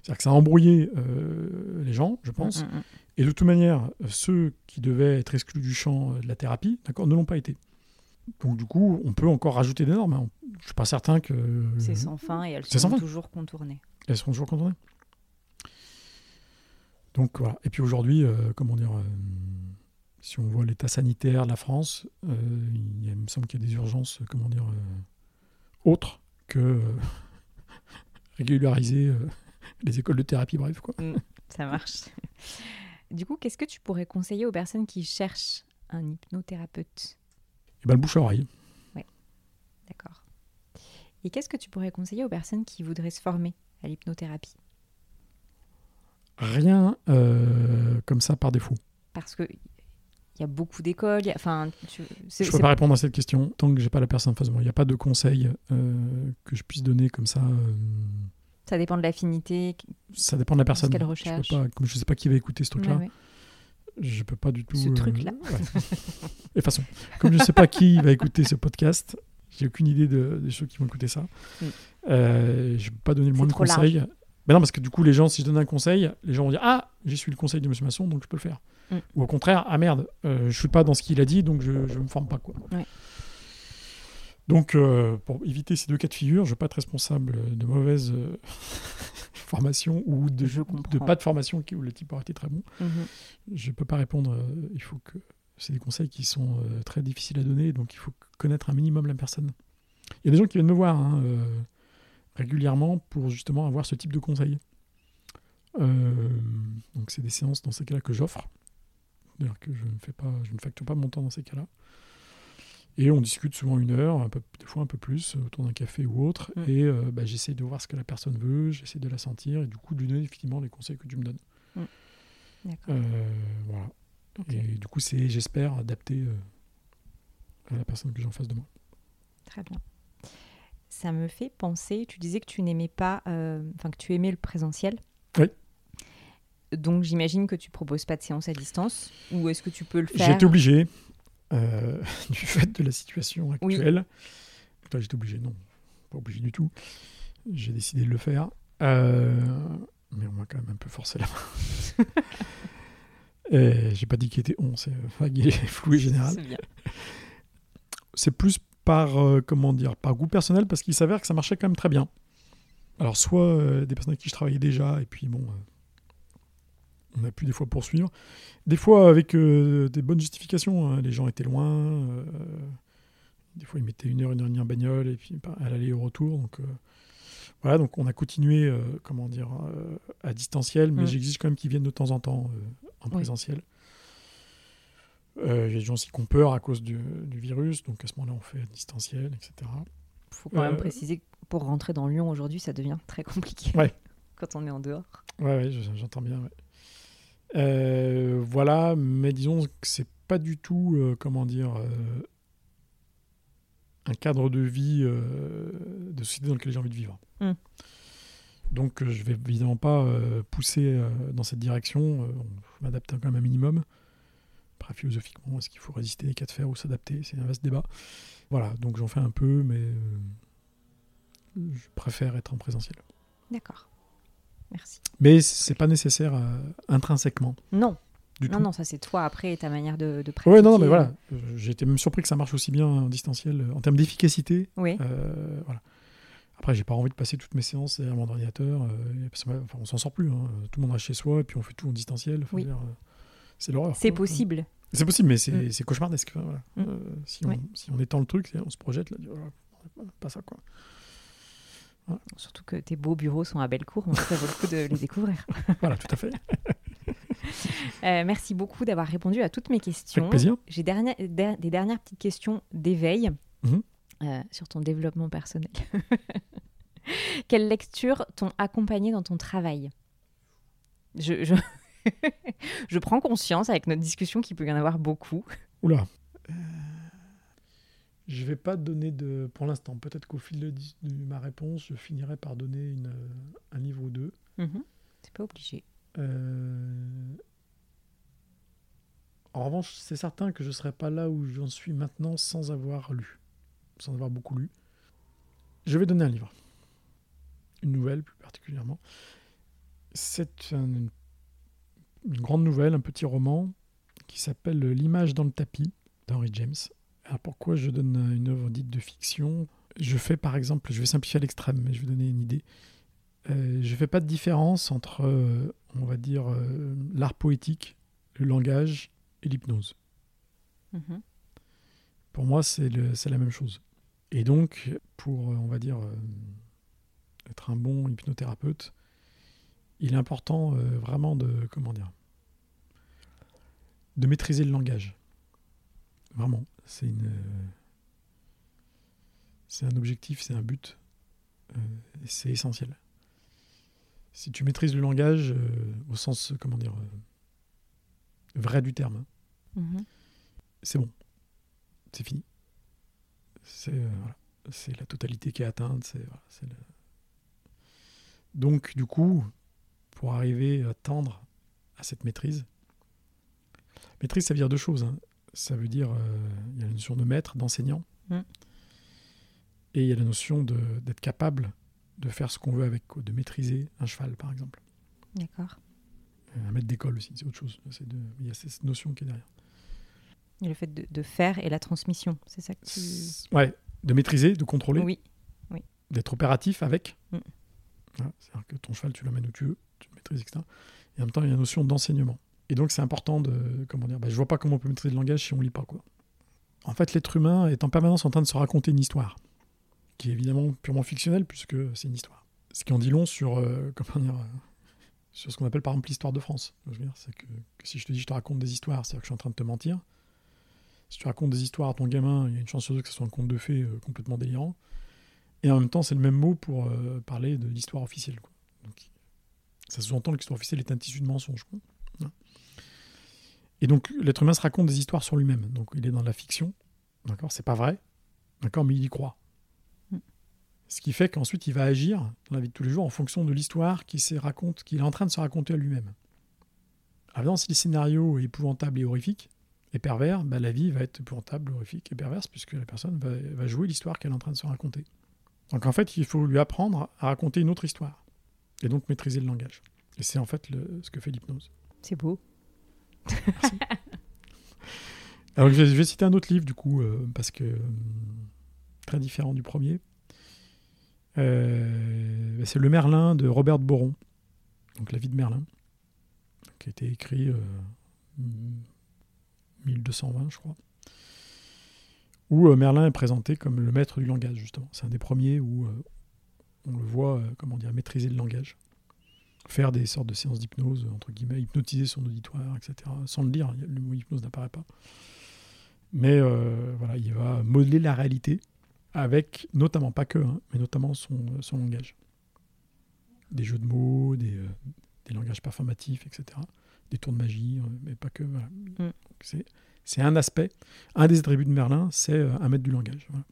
C'est-à-dire que ça a embrouillé euh, les gens, je pense. Mm, mm, mm. Et de toute manière, ceux qui devaient être exclus du champ de la thérapie, d'accord, ne l'ont pas été. Donc du coup, on peut encore rajouter des normes. hein. Je suis pas certain que C'est sans fin et elles sont toujours contournées. elles seront toujours contournées. Donc voilà. Et puis aujourd'hui, euh, comment dire, euh, si on voit l'état sanitaire de la France, euh, il, me semble qu'il y a des urgences, euh, comment dire, euh, autres que euh, [LAUGHS] régulariser [LAUGHS] les écoles de thérapie, bref quoi. Ça marche. [LAUGHS] Du coup, qu'est-ce que tu pourrais conseiller aux personnes qui cherchent un hypnothérapeute? Et ben le bouche à oreille. D'accord. Et qu'est-ce que tu pourrais conseiller aux personnes qui voudraient se former à l'hypnothérapie? Rien comme ça par défaut. Parce que il y a beaucoup d'écoles, a- enfin, tu- Je ne peux pas répondre à cette question tant que j'ai pas la personne en face de moi. Il n'y a pas de conseil euh, que je puisse donner comme ça. euh, ça dépend de l'affinité. ça dépend de la personne. qu'elle Je recherche. comme je ne sais pas qui va écouter ce truc-là, Ouais, ouais. je peux pas du tout. Ce euh, truc-là. ouais. Et de toute façon, comme je ne sais pas qui va écouter ce podcast, j'ai aucune idée de- des gens qui vont écouter ça. Je ne peux pas donner le moins de large. Ben non, parce que du coup, les gens, si je donne un conseil, les gens vont dire Ah, j'ai suivi le conseil de Monsieur Masson, donc je peux le faire. Mm. Ou au contraire, Ah merde, euh, je ne suis pas dans ce qu'il a dit, donc je ne me forme pas. Quoi. Ouais. Donc, euh, pour éviter ces deux cas de figure, je ne veux pas être responsable de mauvaise euh, [LAUGHS] formation ou de, pas de formation qui, où le type aurait été très bon. Mhm. Je ne peux pas répondre. euh, il faut que. C'est des conseils qui sont euh, très difficiles à donner, donc il faut connaître un minimum la personne. Il y a des gens qui viennent me voir hein, régulièrement pour justement avoir ce type de conseils. Euh, donc c'est des séances dans ces cas-là que j'offre. C'est-à-dire que je ne fais pas, je ne facture pas mon temps dans ces cas-là. Et on discute souvent une heure, un peu, des fois un peu plus, autour d'un café ou autre. Et euh, bah, j'essaie de voir ce que la personne veut, j'essaie de la sentir et du coup de lui donner effectivement les conseils que tu me donnes. Euh, voilà. Et du coup, c'est, j'espère, adapté euh, à la personne que j'ai en face de moi. Très bien. Ça me fait penser, tu disais que tu n'aimais pas, euh, enfin que tu aimais le présentiel. Oui. Donc j'imagine que tu proposes pas de séance à distance ou est-ce que tu peux le faire été obligé, euh, [LAUGHS] du fait de la situation Oui. actuelle. Toi, j'étais obligé, non, pas obligé du tout. J'ai décidé de le faire. Euh, mais on m'a quand même un peu forcé la main. [LAUGHS] J'ai pas dit qu'il était on, c'est vague et flou et général. C'est bien. c'est plus par euh, comment dire par goût personnel parce qu'il s'avère que ça marchait quand même très bien. Alors soit euh, des personnes avec qui je travaillais déjà et puis bon euh, on a pu des fois poursuivre, des fois avec des bonnes justifications. hein. Les gens étaient loin, des fois ils mettaient une heure une heure et demie en bagnole et puis bah, à l'aller et au retour donc voilà donc on a continué comment dire à distanciel mais j'exige quand même qu'ils viennent de temps en temps en Oui. présentiel. Euh, Il y a des gens aussi qui ont peur à cause du, du virus, donc à ce moment-là, on fait à distanciel, etc. faut quand même Euh, préciser que pour rentrer dans Lyon aujourd'hui, ça devient très compliqué Ouais. [LAUGHS] quand on est en dehors. Ouais, ouais, je- j'entends bien. ouais. Euh, voilà, mais disons que c'est pas du tout, comment dire, un cadre de vie euh, de société dans lequel j'ai envie de vivre. Mm. Donc, euh, je vais évidemment pas euh, pousser dans cette direction. Je m'adapte quand même un minimum. Après, philosophiquement, est-ce qu'il faut résister des cas de fer ou s'adapter? C'est un vaste débat. Voilà, donc j'en fais un peu, mais euh, je préfère être en présentiel. D'accord. Merci. Mais c'est pas nécessaire euh, intrinsèquement Non, du non, tout. non, ça c'est toi après et ta manière de, de pratiquer. Ouais, non, non, mais voilà. Euh, été même surpris que ça marche aussi bien en distanciel en termes d'efficacité. Oui, euh, voilà. Après, j'ai pas envie de passer toutes mes séances derrière mon ordinateur. euh, parce que, ouais, enfin, on s'en sort plus. hein. Tout le monde reste chez soi et puis on fait tout en distanciel. Oui. dire, c'est l'horreur. c'est possible. C'est possible, mais c'est Mm. c'est cauchemardesque. Voilà. Mm. Euh, si, on, Ouais. si on étend le truc, on se projette là. pas ça, quoi. Surtout que tes beaux bureaux sont à Bellecour, donc ça vaut le coup de les découvrir. [LAUGHS] voilà, tout à fait. [LAUGHS] Euh, merci beaucoup d'avoir répondu à toutes mes questions. Avec plaisir. J'ai dernière- der- des dernières petites questions d'éveil Mhm. euh, sur ton développement personnel. [LAUGHS] Quelles lectures t'ont accompagné dans ton travail? Je, je... [LAUGHS] je prends conscience avec notre discussion qu'il peut y en avoir beaucoup. Oula. Euh, je vais pas donner de. Pour l'instant, peut-être qu'au fil de, de ma réponse, je finirai par donner une, un livre ou deux. Mhm. C'est pas obligé. Euh, En revanche, c'est certain que je ne serais pas là où j'en suis maintenant sans avoir lu, sans avoir beaucoup lu. Je vais donner un livre, une nouvelle plus particulièrement. C'est un- une grande nouvelle, un petit roman qui s'appelle L'image dans le tapis d'Henry James. Alors pourquoi je donne une œuvre dite de fiction? Je fais par exemple, je vais simplifier à l'extrême, mais je vais donner une idée. Euh, je ne fais pas de différence entre, euh, on va dire, euh, l'art poétique, le langage et l'hypnose. Mhm. Pour moi, c'est la même chose. Et donc, pour, on va dire, être un bon hypnothérapeute, il est important euh, vraiment de, comment dire, de maîtriser le langage. Vraiment, c'est une, euh, c'est un objectif, c'est un but, euh, c'est essentiel. Si tu maîtrises le langage euh, au sens, comment dire, vrai du terme, hein, Mhm. c'est bon. C'est fini. C'est voilà. La totalité qui est atteinte. C'est, voilà, Donc, du coup, pour arriver à tendre à cette maîtrise, maîtrise, ça veut dire deux choses. hein. Ça veut dire, euh, il y a la notion de maître, d'enseignant, Mm. et il y a la notion d'être capable de faire ce qu'on veut avec, de maîtriser un cheval, par exemple. D'accord. Un maître d'école aussi, c'est autre chose. De- il y a cette notion qui est derrière. Et le fait de, de faire et la transmission, c'est ça que tu... Ouais, de maîtriser, de contrôler. Oui. d'être opératif avec. Mm. Voilà, C'est-à-dire que ton cheval, tu l'emmènes où tu veux, tu le maîtrises, etc. Et en même temps, il y a la notion d'enseignement. Et donc, c'est important de. Comment dire bah, Je vois pas comment on peut maîtriser le langage si on lit pas. Quoi. En fait, l'être humain est en permanence en train de se raconter une histoire, qui est évidemment purement fictionnelle, puisque c'est une histoire. Ce qui en dit long sur, euh, comment dire, euh, sur ce qu'on appelle par exemple l'histoire de France. C'est que, si je te dis je te raconte des histoires, c'est-à-dire que je suis en train de te mentir. Si tu racontes des histoires à ton gamin, il y a une chance sur deux que ce soit un conte de fées euh, complètement délirant. Et en même temps, c'est le même mot pour parler de l'histoire officielle. quoi. Donc, ça sous-entend que l'histoire officielle est un tissu de mensonges. quoi. Et donc, l'être humain se raconte des histoires sur lui-même. Donc, il est dans la fiction. D'accord C'est pas vrai. D'accord Mais il y croit. Mm. Ce qui fait qu'ensuite, il va agir dans la vie de tous les jours en fonction de l'histoire qu'il est en train de se raconter à lui-même. Alors, si le scénario est épouvantable et horrifique, et pervers, bah, la vie va être épouvantable, horrifique et perverse, puisque la personne va, va jouer l'histoire qu'elle est en train de se raconter. Donc en fait, il faut lui apprendre à raconter une autre histoire, et donc maîtriser le langage. Et c'est en fait le- ce que fait l'hypnose. C'est beau. [LAUGHS] Alors je vais, je vais citer un autre livre du coup, euh, parce que euh, très différent du premier. Euh, c'est Le Merlin de Robert Boron, donc La vie de Merlin, qui a été écrit euh, 1220, je crois. Où Merlin est présenté comme le maître du langage, justement. C'est un des premiers où on le voit, euh, comment dire, maîtriser le langage. Faire des sortes de séances d'hypnose, entre guillemets, hypnotiser son auditoire, etc. Sans le dire, le mot hypnose n'apparaît pas. Mais euh, voilà, il va modeler la réalité avec, notamment, pas que, hein, mais notamment son, son langage. Des jeux de mots, des, euh, des langages performatifs, etc. Des tours de magie, euh, mais pas que. Voilà. Donc C'est, c'est un aspect. Un des attributs de Merlin, c'est euh, un maître du langage. Voilà.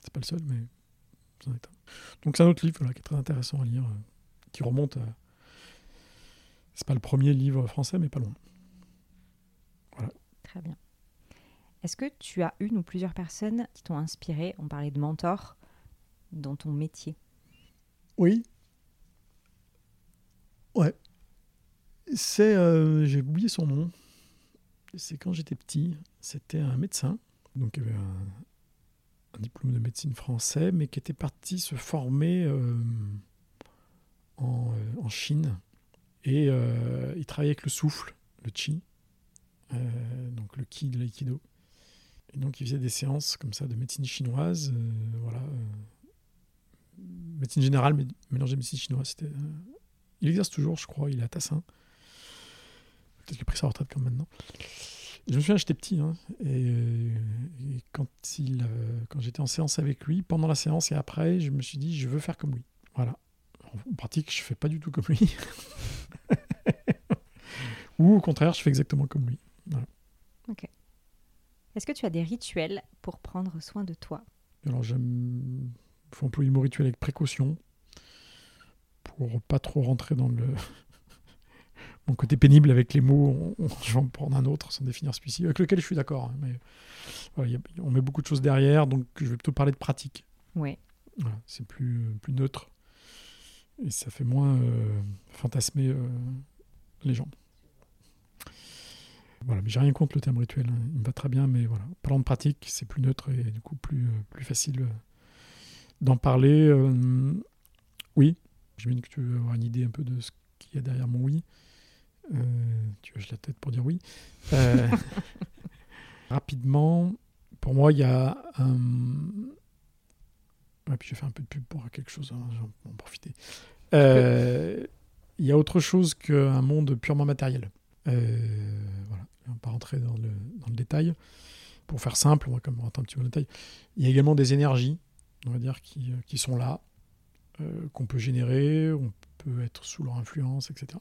C'est pas le seul, mais Donc c'est un autre livre voilà, qui est très intéressant à lire, euh, qui remonte à. C'est pas le premier livre français, mais pas loin. Très bien. Est-ce que tu as une ou plusieurs personnes qui t'ont inspiré, on parlait de mentor, dans ton métier Oui. Ouais. C'est. euh, J'ai oublié son nom. C'est quand j'étais petit. C'était un médecin. Donc, il avait un, un diplôme de médecine français, mais qui était parti se former euh, en, euh, en Chine. Et euh, il travaillait avec le souffle, le chi. donc, le ki de l'aïkido. Et donc, il faisait des séances comme ça de médecine chinoise. voilà. médecine générale, mais mélangé médecine chinoise. Il exerce toujours, je crois. Il est à Tassin. Peut-être qu'il a pris sa retraite comme maintenant. Je me souviens, j'étais petit, hein, et, euh, et quand, il, euh, quand j'étais en séance avec lui, pendant la séance et après, je me suis dit, je veux faire comme lui. Voilà. En pratique, je fais pas du tout comme lui. [LAUGHS] Ou au contraire, je fais exactement comme lui. Est-ce que tu as des rituels pour prendre soin de toi? Alors j'aime, faut employer mon rituel avec précaution pour pas trop rentrer dans le. Mon côté pénible avec les mots, on, je vais en prendre un autre sans définir celui-ci, avec lequel je suis d'accord. hein, mais voilà, y a- on met beaucoup de choses derrière, donc je vais plutôt parler de pratique. Ouais. Voilà, c'est plus, plus neutre et ça fait moins euh, fantasmer euh, les gens. Voilà, mais j'ai rien contre le terme rituel, hein, il me va très bien, mais voilà, parlant de pratique, c'est plus neutre et du coup plus, euh, plus facile d'en parler. euh, oui, j'imagine que tu veux avoir une idée un peu de ce qu'il y a derrière mon oui. Euh, tu hoches la tête pour dire oui. Euh, [LAUGHS] rapidement, pour moi, il y a un. Ouais, puis je vais faire un peu de pub pour quelque chose, hein, j'en profiter. Euh, Il y a autre chose qu'un monde purement matériel. Euh, voilà, on va pas rentrer dans le, dans le détail. Pour faire simple, on va quand même rentrer un petit peu dans le détail. Il y a également des énergies, on va dire, qui, qui sont là, euh, qu'on peut générer, on peut être sous leur influence, etc.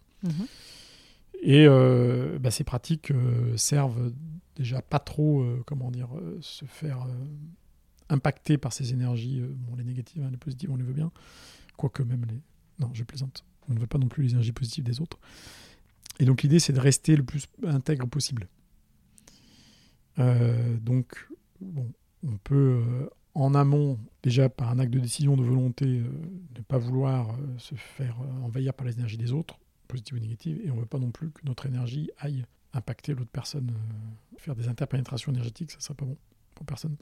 Et euh, bah, ces pratiques euh, servent déjà pas trop, euh, comment dire, se faire impacter par ces énergies, bon, les négatives, hein, les positives, on les veut bien, quoique même les... Non, je plaisante. On ne veut pas non plus les énergies positives des autres. Et donc l'idée, c'est de rester le plus intègre possible. Donc, bon, on peut, en amont, déjà par un acte de décision, de volonté, ne pas vouloir se faire envahir par les énergies des autres, positives ou négatives, et on ne veut pas non plus que notre énergie aille impacter l'autre personne, euh, faire des interpénétrations énergétiques, ça ne serait pas bon pour personne.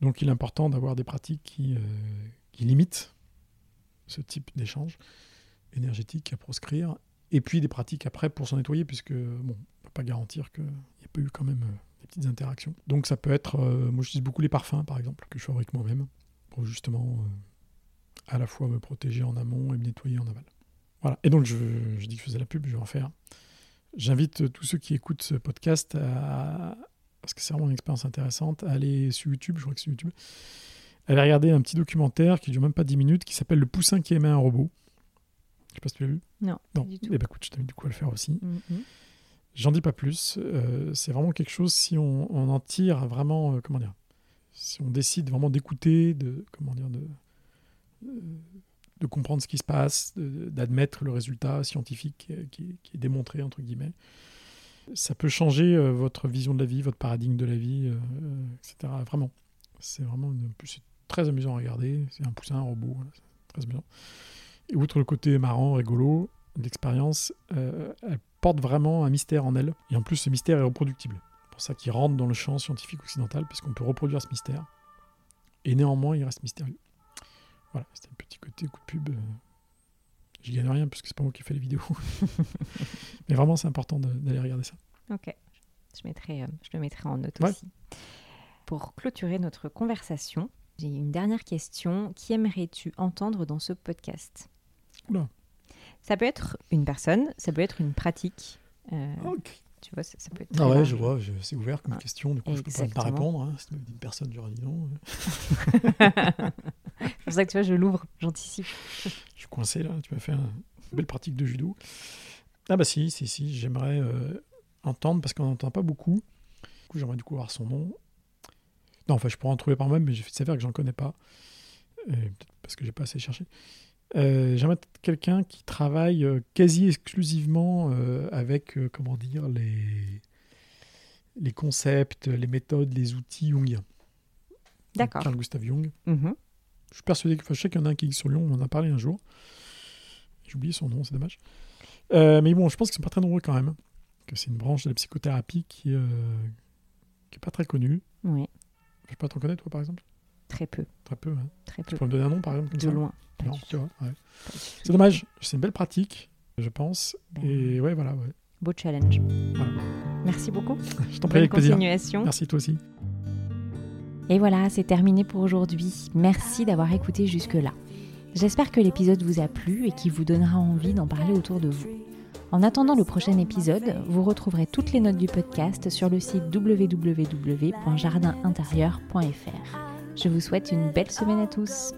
Donc il est important d'avoir des pratiques qui, euh, qui limitent ce type d'échange énergétique à proscrire, et puis des pratiques après pour s'en nettoyer, puisque bon, on ne peut pas garantir qu'il n'y a pas eu quand même euh, des petites interactions. Donc ça peut être, moi j'utilise beaucoup les parfums par exemple, que je fabrique moi-même, pour justement à la fois me protéger en amont et me nettoyer en aval. Voilà. Et donc, je, je dis que je faisais la pub, je vais en faire. J'invite euh, tous ceux qui écoutent ce podcast à, parce que c'est vraiment une expérience intéressante, à aller sur YouTube, je crois que c'est YouTube, à aller regarder un petit documentaire qui dure même pas 10 minutes, qui s'appelle Le poussin qui aimait un robot. Je sais pas si tu l'as vu. Non, Non. du tout. Eh ben, écoute, je t'invite du coup à le faire aussi. Mhm. J'en dis pas plus. euh, c'est vraiment quelque chose, si on, on en tire vraiment, euh, comment dire, si on décide vraiment d'écouter, de, comment dire, de, euh, de comprendre ce qui se passe, d'admettre le résultat scientifique euh, qui, est démontré, entre guillemets, ça peut changer euh, votre vision de la vie, votre paradigme de la vie, euh, etc. Vraiment. C'est vraiment très amusant à regarder. C'est un poussin, un robot, très amusant. Et outre le côté marrant, rigolo, l'expérience, elle porte vraiment un mystère en elle. Et en plus, ce mystère est reproductible. C'est pour ça qu'il rentre dans le champ scientifique occidental, puisqu'on peut reproduire ce mystère. Et néanmoins, il reste mystérieux. Voilà, c'était un petit côté coup de pub. euh, J'y gagne rien, puisque c'est pas moi qui fais les vidéos. [LAUGHS] Mais vraiment, c'est important d'aller regarder ça. Ok. Je, mettrai, euh, je le mettrai en note Ouais. aussi. Pour clôturer notre conversation, j'ai une dernière question. Qui aimerais-tu entendre dans ce podcast? Oula. Ça peut être une personne, ça peut être une pratique. euh, Ok. Tu vois, ça, ça peut être. Ah ouais, large. je vois, c'est ouvert comme Ah, question, du coup je peux pas, répondre. Hein. Si tu m'avais dit une personne, j'aurais dit non. [LAUGHS] [LAUGHS] C'est pour ça que tu vois, je l'ouvre, j'anticipe. Je suis coincé là, tu m'as fait un- une belle pratique de judo. Ah bah si, si, si, j'aimerais euh, entendre, parce qu'on n'entend pas beaucoup. Du coup, j'aimerais du coup avoir son nom. Non, enfin, je pourrais en trouver par moi-même, mais j'ai fait s'avère que j'en connais pas. Euh, Peut-être parce que j'ai pas assez cherché. Euh, j'aimerais être quelqu'un qui travaille euh, quasi exclusivement euh, avec, comment dire, les, les concepts, les méthodes, les outils jungiens. D'accord. Carl Gustav Jung. Mhm. Je suis persuadé que, enfin, je sais qu'il y en a un qui est sur Lyon, on en a parlé un jour. J'ai oublié son nom, c'est dommage. Euh, mais bon, je pense qu'ils sont pas très nombreux quand même. Que c'est une branche de la psychothérapie qui, euh, qui est pas très connue. Oui, Je sais pas t'en connais toi par exemple? Très peu, Très peu. Hein. très Tu peu. peux me donner un nom par exemple comme De ça? loin. Non, tu vois. ouais. C'est dommage. C'est une belle pratique, je pense. Ben, Et ouais, voilà. Ouais. Beau challenge. Voilà. Merci beaucoup. [LAUGHS] Je t'en prie avec plaisir. Merci toi aussi. Et voilà, c'est terminé pour aujourd'hui. Merci d'avoir écouté jusque-là. J'espère que l'épisode vous a plu et qu'il vous donnera envie d'en parler autour de vous. En attendant le prochain épisode, vous retrouverez toutes les notes du podcast sur le site www.jardinintérieur.fr. Je vous souhaite une belle semaine à tous.